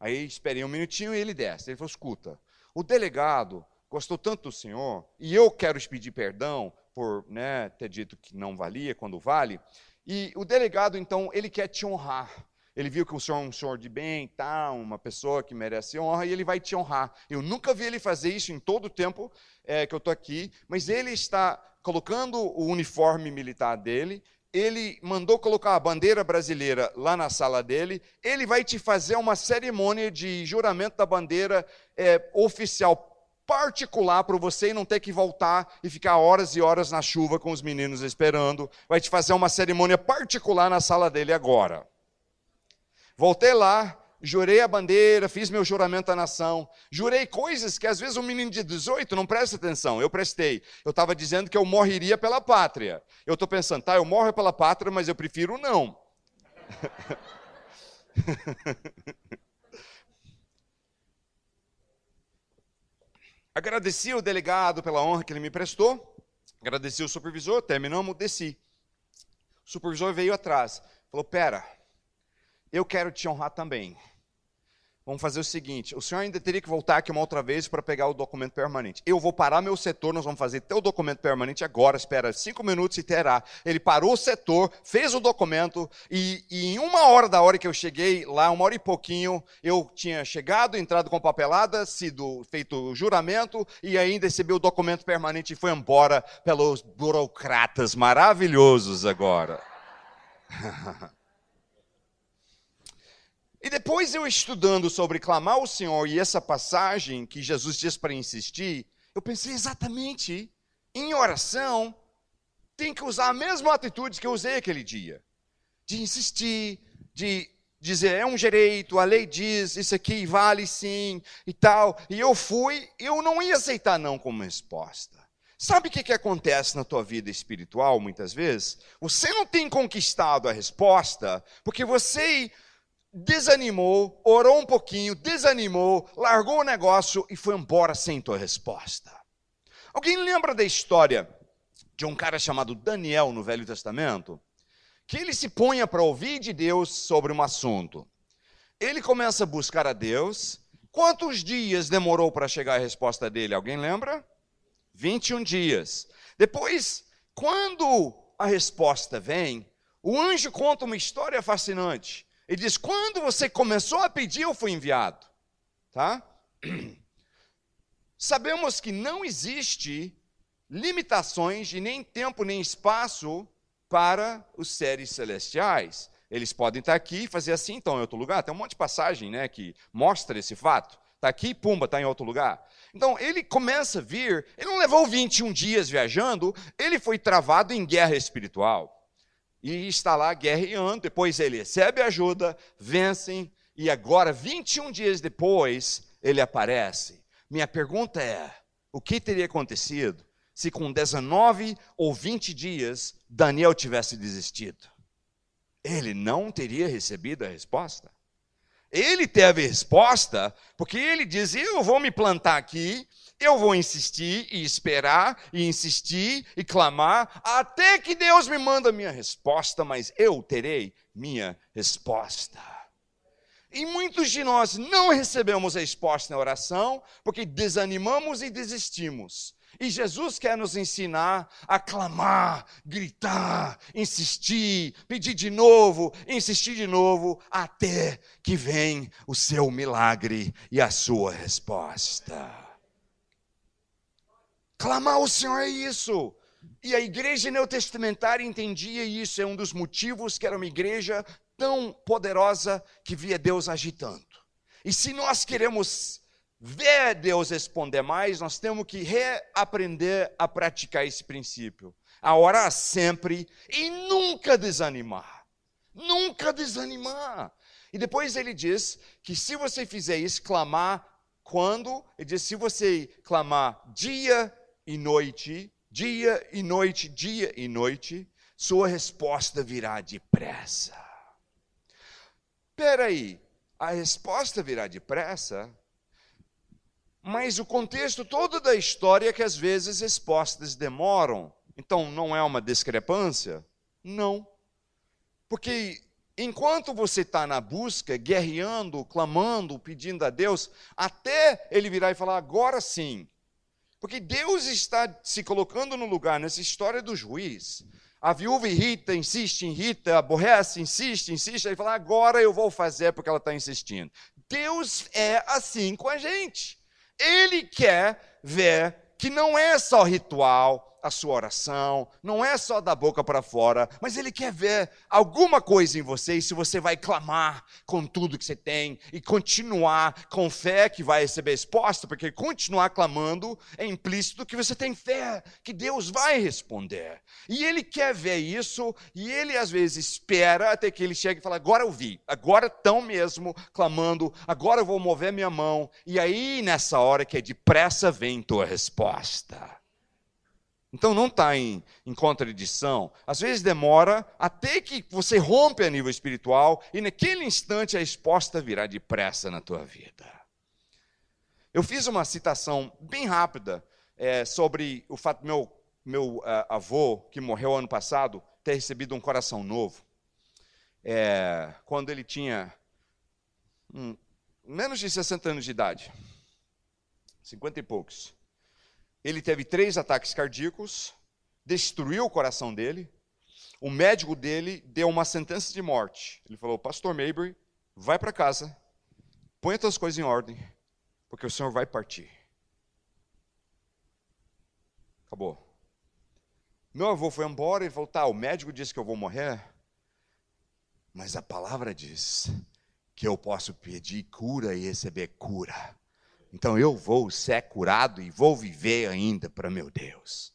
Aí esperei um minutinho e ele desce. Ele falou: escuta, o delegado gostou tanto do Senhor, e eu quero te pedir perdão por né, ter dito que não valia quando vale. E o delegado, então, ele quer te honrar. Ele viu que o senhor é um senhor de bem, tá, uma pessoa que merece honra, e ele vai te honrar. Eu nunca vi ele fazer isso em todo o tempo é, que eu estou aqui, mas ele está colocando o uniforme militar dele, ele mandou colocar a bandeira brasileira lá na sala dele, ele vai te fazer uma cerimônia de juramento da bandeira é, oficial particular para você não ter que voltar e ficar horas e horas na chuva com os meninos esperando. Vai te fazer uma cerimônia particular na sala dele agora. Voltei lá, jurei a bandeira, fiz meu juramento à nação, jurei coisas que às vezes um menino de 18 não presta atenção. Eu prestei. Eu estava dizendo que eu morreria pela pátria. Eu estou pensando, tá, eu morro pela pátria, mas eu prefiro não. [laughs] Agradeci o delegado pela honra que ele me prestou, agradeci o supervisor, terminamos, desci. O supervisor veio atrás, falou: Pera, eu quero te honrar também. Vamos fazer o seguinte: o senhor ainda teria que voltar aqui uma outra vez para pegar o documento permanente. Eu vou parar meu setor, nós vamos fazer teu documento permanente agora. Espera cinco minutos e terá. Ele parou o setor, fez o documento, e, e, em uma hora da hora que eu cheguei lá, uma hora e pouquinho, eu tinha chegado, entrado com papelada, sido feito o juramento, e ainda recebi o documento permanente e foi embora pelos burocratas maravilhosos agora. [laughs] E depois eu estudando sobre clamar ao Senhor e essa passagem que Jesus diz para insistir, eu pensei exatamente, em oração, tem que usar a mesma atitude que eu usei aquele dia. De insistir, de dizer, é um direito, a lei diz, isso aqui vale sim e tal. E eu fui, eu não ia aceitar não como resposta. Sabe o que, que acontece na tua vida espiritual muitas vezes? Você não tem conquistado a resposta porque você desanimou, orou um pouquinho, desanimou, largou o negócio e foi embora sem tua resposta. Alguém lembra da história de um cara chamado Daniel no Velho Testamento? Que ele se punha para ouvir de Deus sobre um assunto. Ele começa a buscar a Deus. Quantos dias demorou para chegar a resposta dele? Alguém lembra? 21 dias. Depois, quando a resposta vem, o anjo conta uma história fascinante. Ele diz: quando você começou a pedir, eu fui enviado. Tá? [clears throat] Sabemos que não existe limitações de nem tempo nem espaço para os seres celestiais. Eles podem estar aqui e fazer assim, então, em outro lugar. Tem um monte de passagem né, que mostra esse fato. Está aqui, pumba, está em outro lugar. Então, ele começa a vir, ele não levou 21 dias viajando, ele foi travado em guerra espiritual. E está lá guerreando, depois ele recebe ajuda, vencem, e agora, 21 dias depois, ele aparece. Minha pergunta é: o que teria acontecido se com 19 ou 20 dias Daniel tivesse desistido? Ele não teria recebido a resposta? Ele teve resposta porque ele diz: Eu vou me plantar aqui, eu vou insistir e esperar, e insistir e clamar, até que Deus me manda a minha resposta, mas eu terei minha resposta. E muitos de nós não recebemos a resposta na oração porque desanimamos e desistimos. E Jesus quer nos ensinar a clamar, gritar, insistir, pedir de novo, insistir de novo, até que vem o seu milagre e a sua resposta. Clamar ao Senhor é isso. E a igreja neotestamentária entendia isso, é um dos motivos que era uma igreja tão poderosa que via Deus agitando. E se nós queremos ver Deus responder mais, nós temos que reaprender a praticar esse princípio. A orar sempre e nunca desanimar. Nunca desanimar. E depois ele diz que se você fizer isso, clamar quando? Ele diz: se você clamar dia e noite, dia e noite, dia e noite, sua resposta virá depressa. Espera aí, a resposta virá depressa, mas o contexto todo da história é que às vezes respostas demoram. Então não é uma discrepância? Não. Porque enquanto você está na busca, guerreando, clamando, pedindo a Deus, até ele virar e falar, agora sim. Porque Deus está se colocando no lugar, nessa história do juiz, a viúva irrita, insiste, irrita, aborrece, insiste, insiste. Ele fala, agora eu vou fazer porque ela está insistindo. Deus é assim com a gente. Ele quer ver que não é só ritual, a sua oração, não é só da boca para fora, mas Ele quer ver alguma coisa em você e se você vai clamar com tudo que você tem e continuar com fé que vai receber resposta, porque continuar clamando é implícito que você tem fé, que Deus vai responder. E Ele quer ver isso e Ele às vezes espera até que Ele chegue e fale: agora eu vi, agora estão mesmo clamando, agora eu vou mover minha mão. E aí nessa hora que é depressa vem tua resposta. Então não está em, em contradição. Às vezes demora até que você rompe a nível espiritual e naquele instante a resposta virá depressa na tua vida. Eu fiz uma citação bem rápida é, sobre o fato meu, meu uh, avô, que morreu ano passado, ter recebido um coração novo. É, quando ele tinha um, menos de 60 anos de idade, 50 e poucos. Ele teve três ataques cardíacos, destruiu o coração dele. O médico dele deu uma sentença de morte. Ele falou: Pastor Maybury, vai para casa, põe as tuas coisas em ordem, porque o Senhor vai partir. Acabou. Meu avô foi embora e falou: Tá, o médico disse que eu vou morrer, mas a palavra diz que eu posso pedir cura e receber cura. Então eu vou ser curado e vou viver ainda para meu Deus.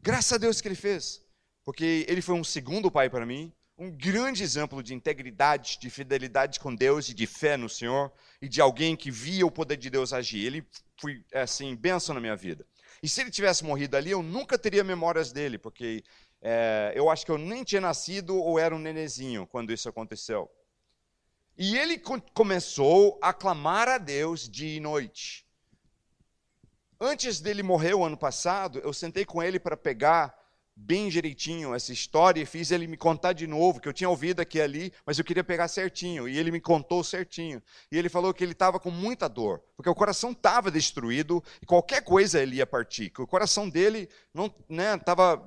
Graças a Deus que ele fez, porque ele foi um segundo pai para mim, um grande exemplo de integridade, de fidelidade com Deus e de fé no Senhor e de alguém que via o poder de Deus agir. Ele foi assim benção na minha vida. E se ele tivesse morrido ali, eu nunca teria memórias dele, porque é, eu acho que eu nem tinha nascido ou era um nenezinho quando isso aconteceu. E ele começou a clamar a Deus dia e noite. Antes dele morrer o ano passado, eu sentei com ele para pegar bem direitinho essa história e fiz ele me contar de novo, que eu tinha ouvido aqui e ali, mas eu queria pegar certinho. E ele me contou certinho. E ele falou que ele estava com muita dor, porque o coração estava destruído e qualquer coisa ele ia partir. Que o coração dele não estava né,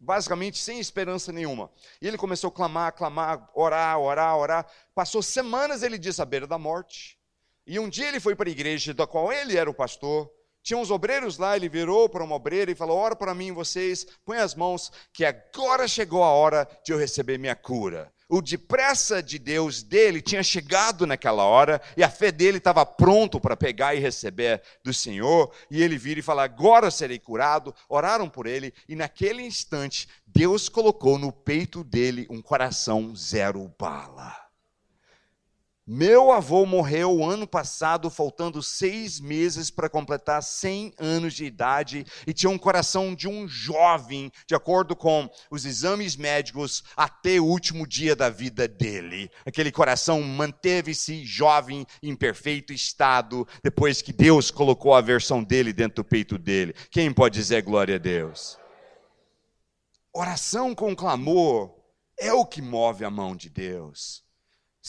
basicamente sem esperança nenhuma. E ele começou a clamar, clamar, orar, orar, orar. Passou semanas ele disse à beira da morte. E um dia ele foi para a igreja da qual ele era o pastor tinha uns obreiros lá, ele virou para uma obreira e falou: Ora para mim, vocês, põe as mãos, que agora chegou a hora de eu receber minha cura. O depressa de Deus dele tinha chegado naquela hora e a fé dele estava pronto para pegar e receber do Senhor. E ele vira e fala: Agora serei curado. Oraram por ele e naquele instante Deus colocou no peito dele um coração zero bala. Meu avô morreu ano passado, faltando seis meses para completar 100 anos de idade, e tinha um coração de um jovem, de acordo com os exames médicos, até o último dia da vida dele. Aquele coração manteve-se jovem, em perfeito estado, depois que Deus colocou a versão dele dentro do peito dele. Quem pode dizer glória a Deus? Oração com clamor é o que move a mão de Deus.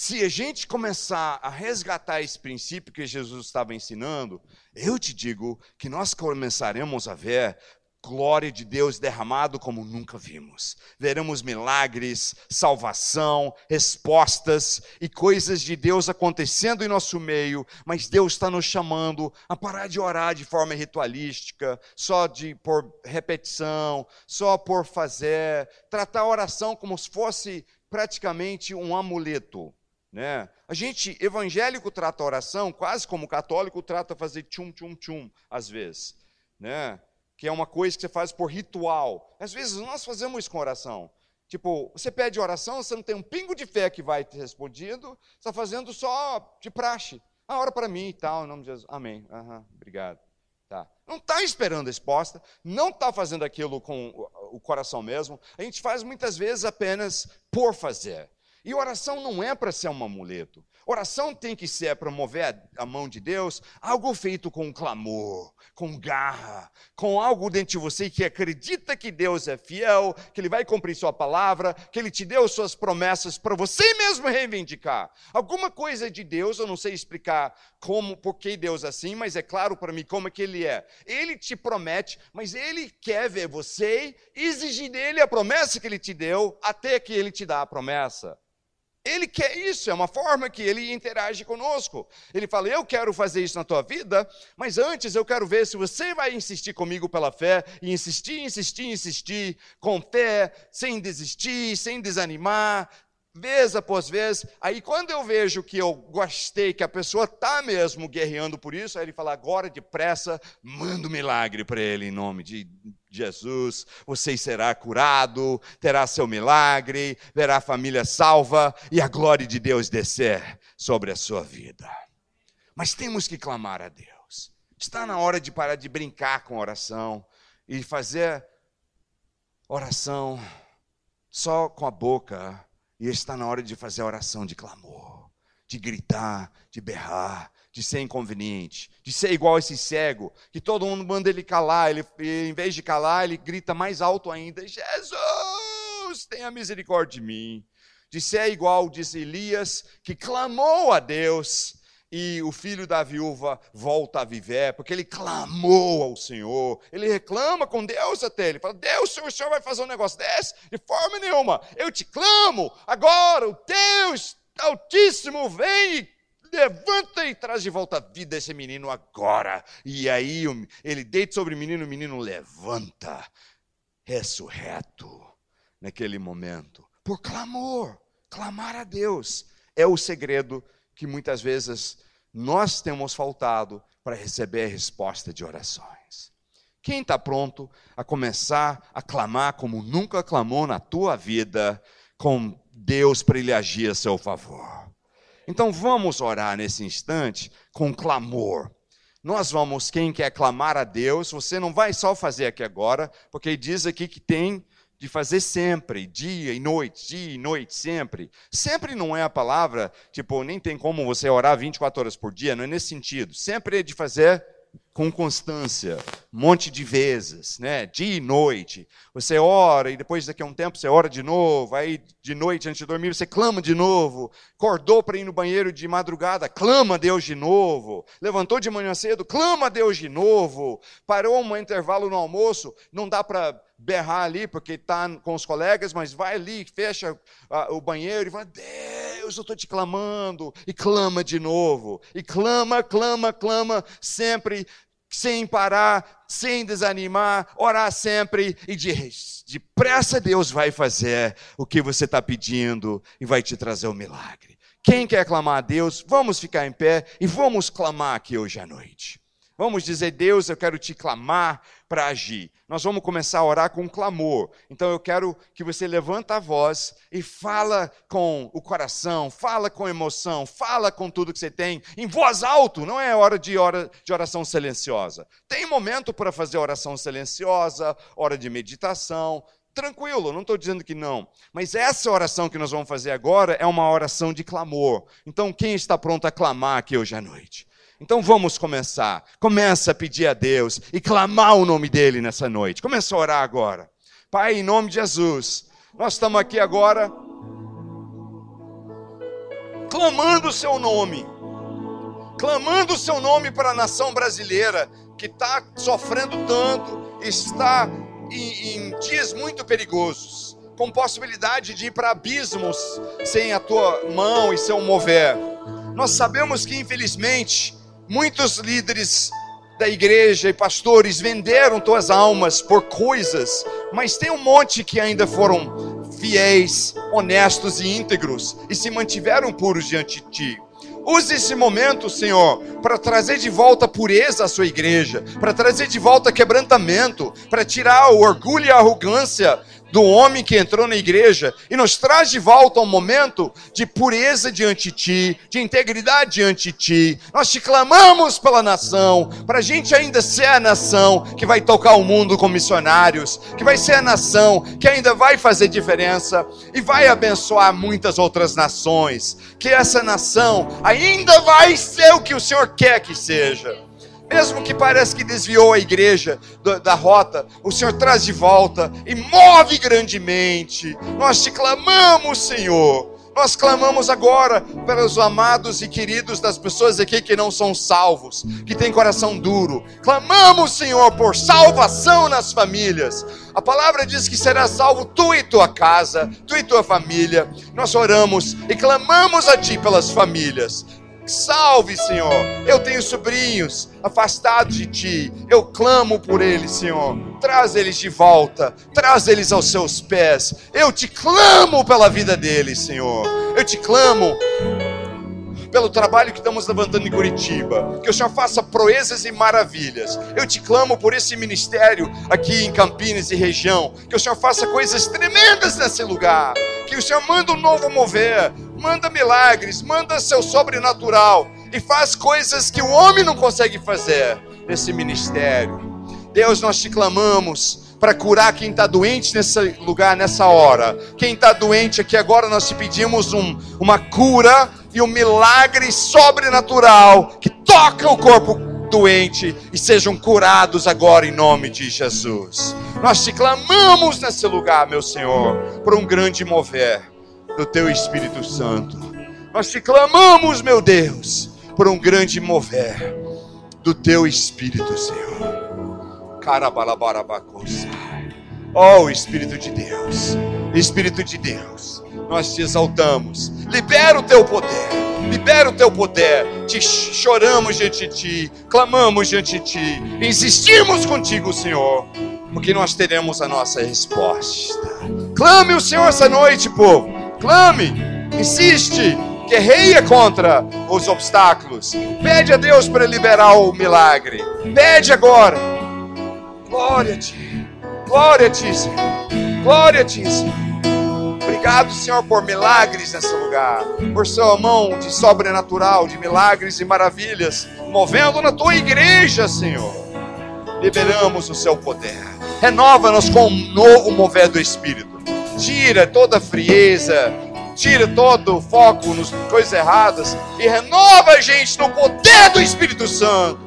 Se a gente começar a resgatar esse princípio que Jesus estava ensinando, eu te digo que nós começaremos a ver glória de Deus derramado como nunca vimos. Veremos milagres, salvação, respostas e coisas de Deus acontecendo em nosso meio, mas Deus está nos chamando a parar de orar de forma ritualística, só de por repetição, só por fazer, tratar a oração como se fosse praticamente um amuleto. Né? A gente, evangélico, trata a oração quase como católico trata fazer tchum, tchum, tchum, às vezes. Né? Que é uma coisa que você faz por ritual. Às vezes nós fazemos isso com oração. Tipo, você pede oração, você não tem um pingo de fé que vai ter respondido, está fazendo só de praxe. Ah, ora para mim e tal, em nome de Jesus. Amém. Uhum, obrigado. Tá. Não está esperando a resposta, não está fazendo aquilo com o coração mesmo. A gente faz muitas vezes apenas por fazer. E oração não é para ser um amuleto. Oração tem que ser para mover a mão de Deus, algo feito com clamor, com garra, com algo dentro de você que acredita que Deus é fiel, que Ele vai cumprir Sua palavra, que Ele te deu Suas promessas para você mesmo reivindicar. Alguma coisa de Deus, eu não sei explicar como, por que Deus é assim, mas é claro para mim como é que Ele é. Ele te promete, mas Ele quer ver você exigir dele a promessa que Ele te deu, até que Ele te dá a promessa. Ele quer isso, é uma forma que ele interage conosco. Ele fala: Eu quero fazer isso na tua vida, mas antes eu quero ver se você vai insistir comigo pela fé, e insistir, insistir, insistir, com fé, sem desistir, sem desanimar, vez após vez. Aí quando eu vejo que eu gostei, que a pessoa está mesmo guerreando por isso, aí ele fala: agora depressa, manda um milagre para ele em nome de Jesus. Você será curado, terá seu milagre, verá a família salva e a glória de Deus descer sobre a sua vida. Mas temos que clamar a Deus. Está na hora de parar de brincar com oração e fazer oração só com a boca e está na hora de fazer oração de clamor, de gritar, de berrar, de ser inconveniente, de ser igual esse cego, que todo mundo manda ele calar, ele, em vez de calar, ele grita mais alto ainda: Jesus, tenha misericórdia de mim. De ser igual, diz Elias, que clamou a Deus e o filho da viúva volta a viver, porque ele clamou ao Senhor, ele reclama com Deus até, ele fala, Deus, o Senhor vai fazer um negócio desse? De forma nenhuma, eu te clamo, agora o Deus Altíssimo vem e levanta e traz de volta a vida esse menino agora. E aí ele deita sobre o menino, o menino levanta, ressurreto, naquele momento, por clamor, clamar a Deus, é o segredo que muitas vezes nós temos faltado para receber a resposta de orações. Quem está pronto a começar a clamar como nunca clamou na tua vida, com Deus para ele agir a seu favor? Então vamos orar nesse instante com clamor. Nós vamos, quem quer clamar a Deus, você não vai só fazer aqui agora, porque diz aqui que tem de fazer sempre, dia e noite, dia e noite, sempre. Sempre não é a palavra, tipo, nem tem como você orar 24 horas por dia, não é nesse sentido. Sempre é de fazer com constância, um monte de vezes, né? Dia e noite. Você ora e depois daqui a um tempo você ora de novo, aí de noite antes de dormir você clama de novo. Acordou para ir no banheiro de madrugada, clama a Deus de novo. Levantou de manhã cedo, clama a Deus de novo. Parou um intervalo no almoço, não dá para berrar ali porque está com os colegas, mas vai ali, fecha uh, o banheiro e fala: Deus, eu estou te clamando. E clama de novo. E clama, clama, clama, sempre sem parar, sem desanimar, orar sempre e de, depressa Deus vai fazer o que você está pedindo e vai te trazer o milagre. Quem quer clamar a Deus, vamos ficar em pé e vamos clamar aqui hoje à noite. Vamos dizer, Deus, eu quero te clamar para agir. Nós vamos começar a orar com clamor. Então eu quero que você levanta a voz e fala com o coração, fala com emoção, fala com tudo que você tem, em voz alta, não é hora de, hora de oração silenciosa. Tem momento para fazer oração silenciosa, hora de meditação, tranquilo, não estou dizendo que não. Mas essa oração que nós vamos fazer agora é uma oração de clamor. Então, quem está pronto a clamar aqui hoje à noite? Então vamos começar. Começa a pedir a Deus e clamar o nome dele nessa noite. Começa a orar agora. Pai, em nome de Jesus, nós estamos aqui agora clamando o seu nome. Clamando o seu nome para a nação brasileira que está sofrendo tanto, está em, em dias muito perigosos, com possibilidade de ir para abismos sem a tua mão e seu mover. Nós sabemos que, infelizmente, Muitos líderes da igreja e pastores venderam tuas almas por coisas, mas tem um monte que ainda foram fiéis, honestos e íntegros e se mantiveram puros diante de ti. Use esse momento, Senhor, para trazer de volta pureza à sua igreja, para trazer de volta quebrantamento, para tirar o orgulho e a arrogância do homem que entrou na igreja e nos traz de volta um momento de pureza diante de ti, de integridade diante de ti. Nós te clamamos pela nação, para a gente ainda ser a nação que vai tocar o mundo com missionários, que vai ser a nação que ainda vai fazer diferença e vai abençoar muitas outras nações. Que essa nação ainda vai ser o que o Senhor quer que seja mesmo que pareça que desviou a igreja da rota, o Senhor traz de volta e move grandemente. Nós te clamamos, Senhor. Nós clamamos agora pelos amados e queridos das pessoas aqui que não são salvos, que têm coração duro. Clamamos, Senhor, por salvação nas famílias. A palavra diz que será salvo tu e tua casa, tu e tua família. Nós oramos e clamamos a ti pelas famílias. Salve, Senhor. Eu tenho sobrinhos afastados de ti. Eu clamo por eles, Senhor. Traz eles de volta. Traz eles aos seus pés. Eu te clamo pela vida deles, Senhor. Eu te clamo pelo trabalho que estamos levantando em Curitiba. Que o Senhor faça proezas e maravilhas. Eu te clamo por esse ministério aqui em Campinas e região. Que o Senhor faça coisas tremendas nesse lugar. Que o Senhor manda um novo mover, manda milagres, manda seu sobrenatural e faz coisas que o homem não consegue fazer nesse ministério. Deus, nós te clamamos para curar quem está doente nesse lugar, nessa hora. Quem está doente aqui agora, nós te pedimos um, uma cura e um milagre sobrenatural que toca o corpo doente e sejam curados agora em nome de Jesus. Nós te clamamos nesse lugar, meu Senhor, por um grande mover do teu Espírito Santo. Nós te clamamos, meu Deus, por um grande mover do teu Espírito, Senhor. Carabalabarabacosa. Oh, Espírito de Deus, Espírito de Deus, nós te exaltamos. Libera o teu poder, libera o teu poder. Te choramos diante de ti, clamamos diante de ti, insistimos contigo, Senhor, porque nós teremos a nossa resposta. Clame o Senhor essa noite, povo. Clame, insiste, guerreia contra os obstáculos. Pede a Deus para liberar o milagre. Pede agora. Glória a Ti. Glória a Ti, Senhor. Glória a Ti, Senhor. Obrigado, Senhor, por milagres nesse lugar. Por sua mão de sobrenatural, de milagres e maravilhas, movendo na tua igreja, Senhor. Liberamos o seu poder. Renova-nos com um novo mover do Espírito. Tira toda a frieza, tira todo o foco nas coisas erradas e renova a gente no poder do Espírito Santo.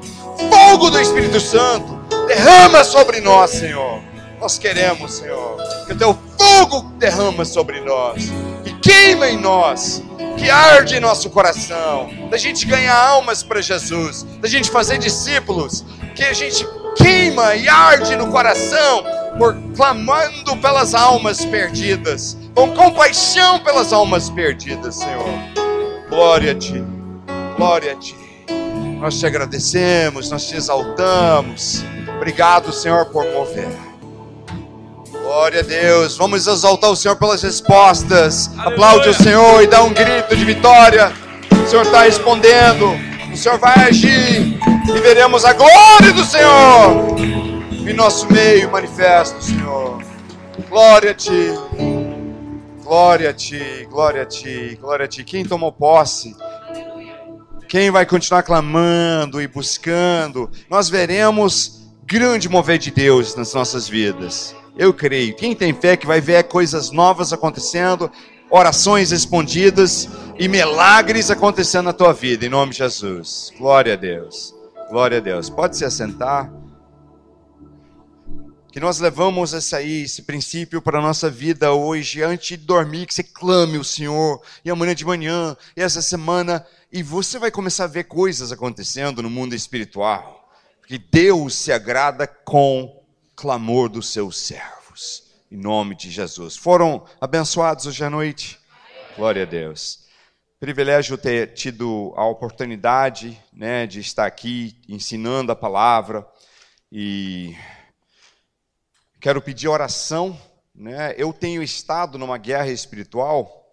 Fogo do Espírito Santo derrama sobre nós, Senhor. Nós queremos, Senhor, que o teu fogo derrama sobre nós e queima em nós, que arde em nosso coração, da gente ganhar almas para Jesus, da gente fazer discípulos, que a gente queima e arde no coração por clamando pelas almas perdidas, com compaixão pelas almas perdidas, Senhor. Glória a ti. Glória a ti. Nós te agradecemos, nós te exaltamos. Obrigado, Senhor, por mover. Glória a Deus. Vamos exaltar o Senhor pelas respostas. Aleluia. Aplaude o Senhor e dá um grito de vitória. O Senhor está respondendo. O Senhor vai agir. E veremos a glória do Senhor em nosso meio manifesto, Senhor. Glória a Ti. Glória a Ti, glória a Ti, glória a Ti. Quem tomou posse? Quem vai continuar clamando e buscando? Nós veremos grande mover de Deus nas nossas vidas. Eu creio. Quem tem fé que vai ver coisas novas acontecendo, orações respondidas e milagres acontecendo na tua vida, em nome de Jesus. Glória a Deus. Glória a Deus. Pode se assentar. Que nós levamos esse aí, esse princípio para a nossa vida hoje, antes de dormir, que você clame o Senhor, e amanhã de manhã, e essa semana, e você vai começar a ver coisas acontecendo no mundo espiritual. Porque Deus se agrada com clamor dos seus servos. Em nome de Jesus. Foram abençoados hoje à noite? Glória a Deus. Privilégio ter tido a oportunidade né, de estar aqui ensinando a palavra e quero pedir oração. Né? Eu tenho estado numa guerra espiritual.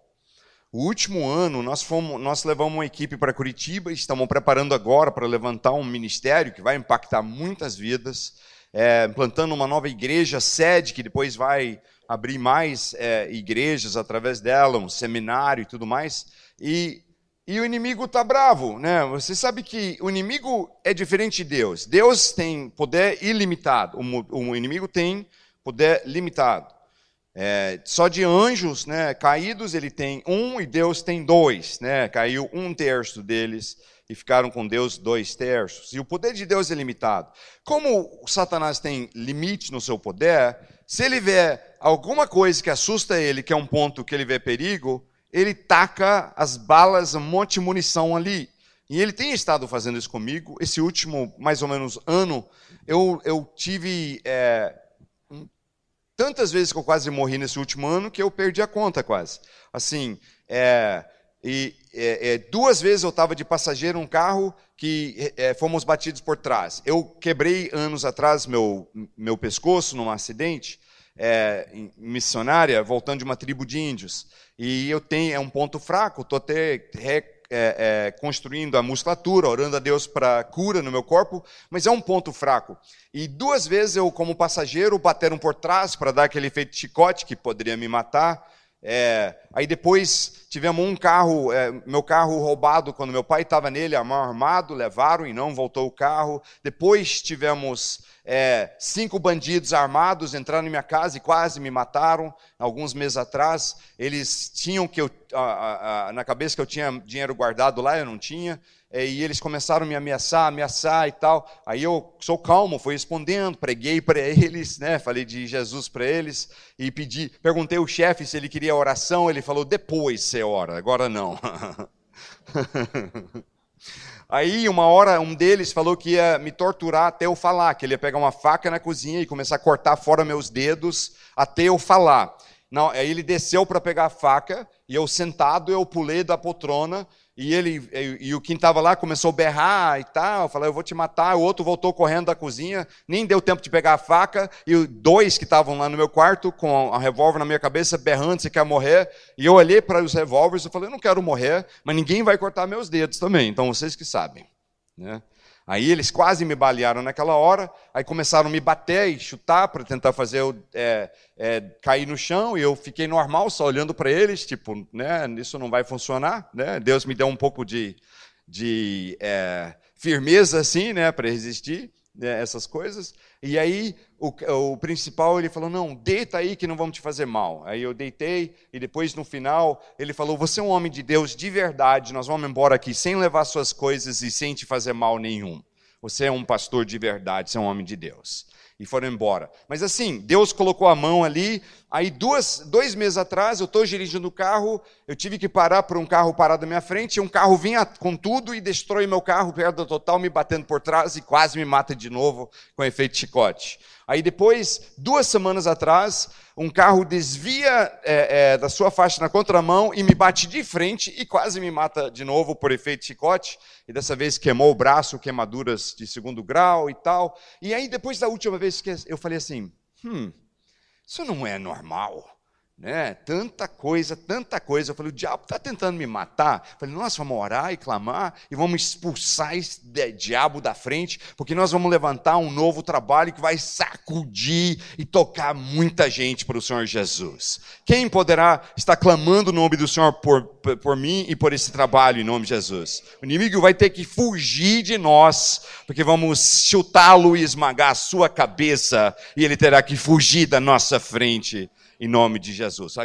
O último ano nós, fomos, nós levamos uma equipe para Curitiba, estamos preparando agora para levantar um ministério que vai impactar muitas vidas é, implantando uma nova igreja sede, que depois vai abrir mais é, igrejas através dela, um seminário e tudo mais. E, e o inimigo está bravo, né? Você sabe que o inimigo é diferente de Deus. Deus tem poder ilimitado, o, o inimigo tem poder limitado. É, só de anjos né, caídos ele tem um e Deus tem dois. Né? Caiu um terço deles e ficaram com Deus dois terços. E o poder de Deus é limitado. Como Satanás tem limite no seu poder, se ele vê alguma coisa que assusta ele, que é um ponto que ele vê perigo, ele taca as balas, um monte de munição ali. E ele tem estado fazendo isso comigo. Esse último, mais ou menos, ano, eu, eu tive é, tantas vezes que eu quase morri nesse último ano que eu perdi a conta quase. Assim, é, e é, é, duas vezes eu estava de passageiro num carro que é, fomos batidos por trás. Eu quebrei anos atrás meu, meu pescoço num acidente é, missionária, voltando de uma tribo de índios. E eu tenho é um ponto fraco, estou até é, é, construindo a musculatura, orando a Deus para cura no meu corpo, mas é um ponto fraco. E duas vezes eu, como passageiro, bateram por trás para dar aquele efeito chicote que poderia me matar. É, aí depois tivemos um carro, é, meu carro roubado quando meu pai estava nele, armado, levaram e não voltou o carro. Depois tivemos é, cinco bandidos armados entraram em minha casa e quase me mataram alguns meses atrás. Eles tinham que eu, a, a, na cabeça que eu tinha dinheiro guardado lá, eu não tinha. É, e eles começaram a me ameaçar, ameaçar e tal. Aí eu sou calmo, fui respondendo, preguei para [laughs] eles, né? Falei de Jesus para eles e pedi, perguntei ao chefe se ele queria oração, ele falou depois você ora, agora não. [laughs] Aí, uma hora, um deles falou que ia me torturar até eu falar, que ele ia pegar uma faca na cozinha e começar a cortar fora meus dedos até eu falar. Não, aí ele desceu para pegar a faca e eu sentado, eu pulei da poltrona e ele e, e o quem estava lá começou a berrar e tal, falou, eu vou te matar. O outro voltou correndo da cozinha, nem deu tempo de pegar a faca. E dois que estavam lá no meu quarto com a revólver na minha cabeça, berrando, você quer morrer? E eu olhei para os revólveres e falei, eu não quero morrer, mas ninguém vai cortar meus dedos também, então vocês que sabem. Né? Aí eles quase me balearam naquela hora, aí começaram a me bater e chutar para tentar fazer eu é, é, cair no chão, e eu fiquei normal, só olhando para eles, tipo, né, isso não vai funcionar, né? Deus me deu um pouco de, de é, firmeza assim, né, para resistir né, essas coisas. E aí o, o, principal ele falou: não, deita aí que não vamos te fazer mal. Aí eu deitei e depois no final ele falou: você é um homem de Deus de verdade. Nós vamos embora aqui sem levar suas coisas e sem te fazer mal nenhum. Você é um pastor de verdade, você é um homem de Deus. E foram embora. Mas assim, Deus colocou a mão ali. Aí, duas, dois meses atrás, eu estou dirigindo o carro, eu tive que parar por um carro parado na minha frente, e um carro vinha com tudo e destrói meu carro, perda total, me batendo por trás e quase me mata de novo com efeito chicote. Aí depois, duas semanas atrás, um carro desvia é, é, da sua faixa na contramão e me bate de frente e quase me mata de novo por efeito chicote. E dessa vez queimou o braço, queimaduras de segundo grau e tal. E aí depois da última vez que eu falei assim, hum, isso não é normal né? Tanta coisa, tanta coisa. Eu falei, o diabo está tentando me matar. Eu falei, nós vamos orar e clamar e vamos expulsar esse diabo da frente, porque nós vamos levantar um novo trabalho que vai sacudir e tocar muita gente para o Senhor Jesus. Quem poderá estar clamando o nome do Senhor por, por, por mim e por esse trabalho em nome de Jesus? O inimigo vai ter que fugir de nós, porque vamos chutá-lo e esmagar a sua cabeça, e ele terá que fugir da nossa frente em nome de Jesus.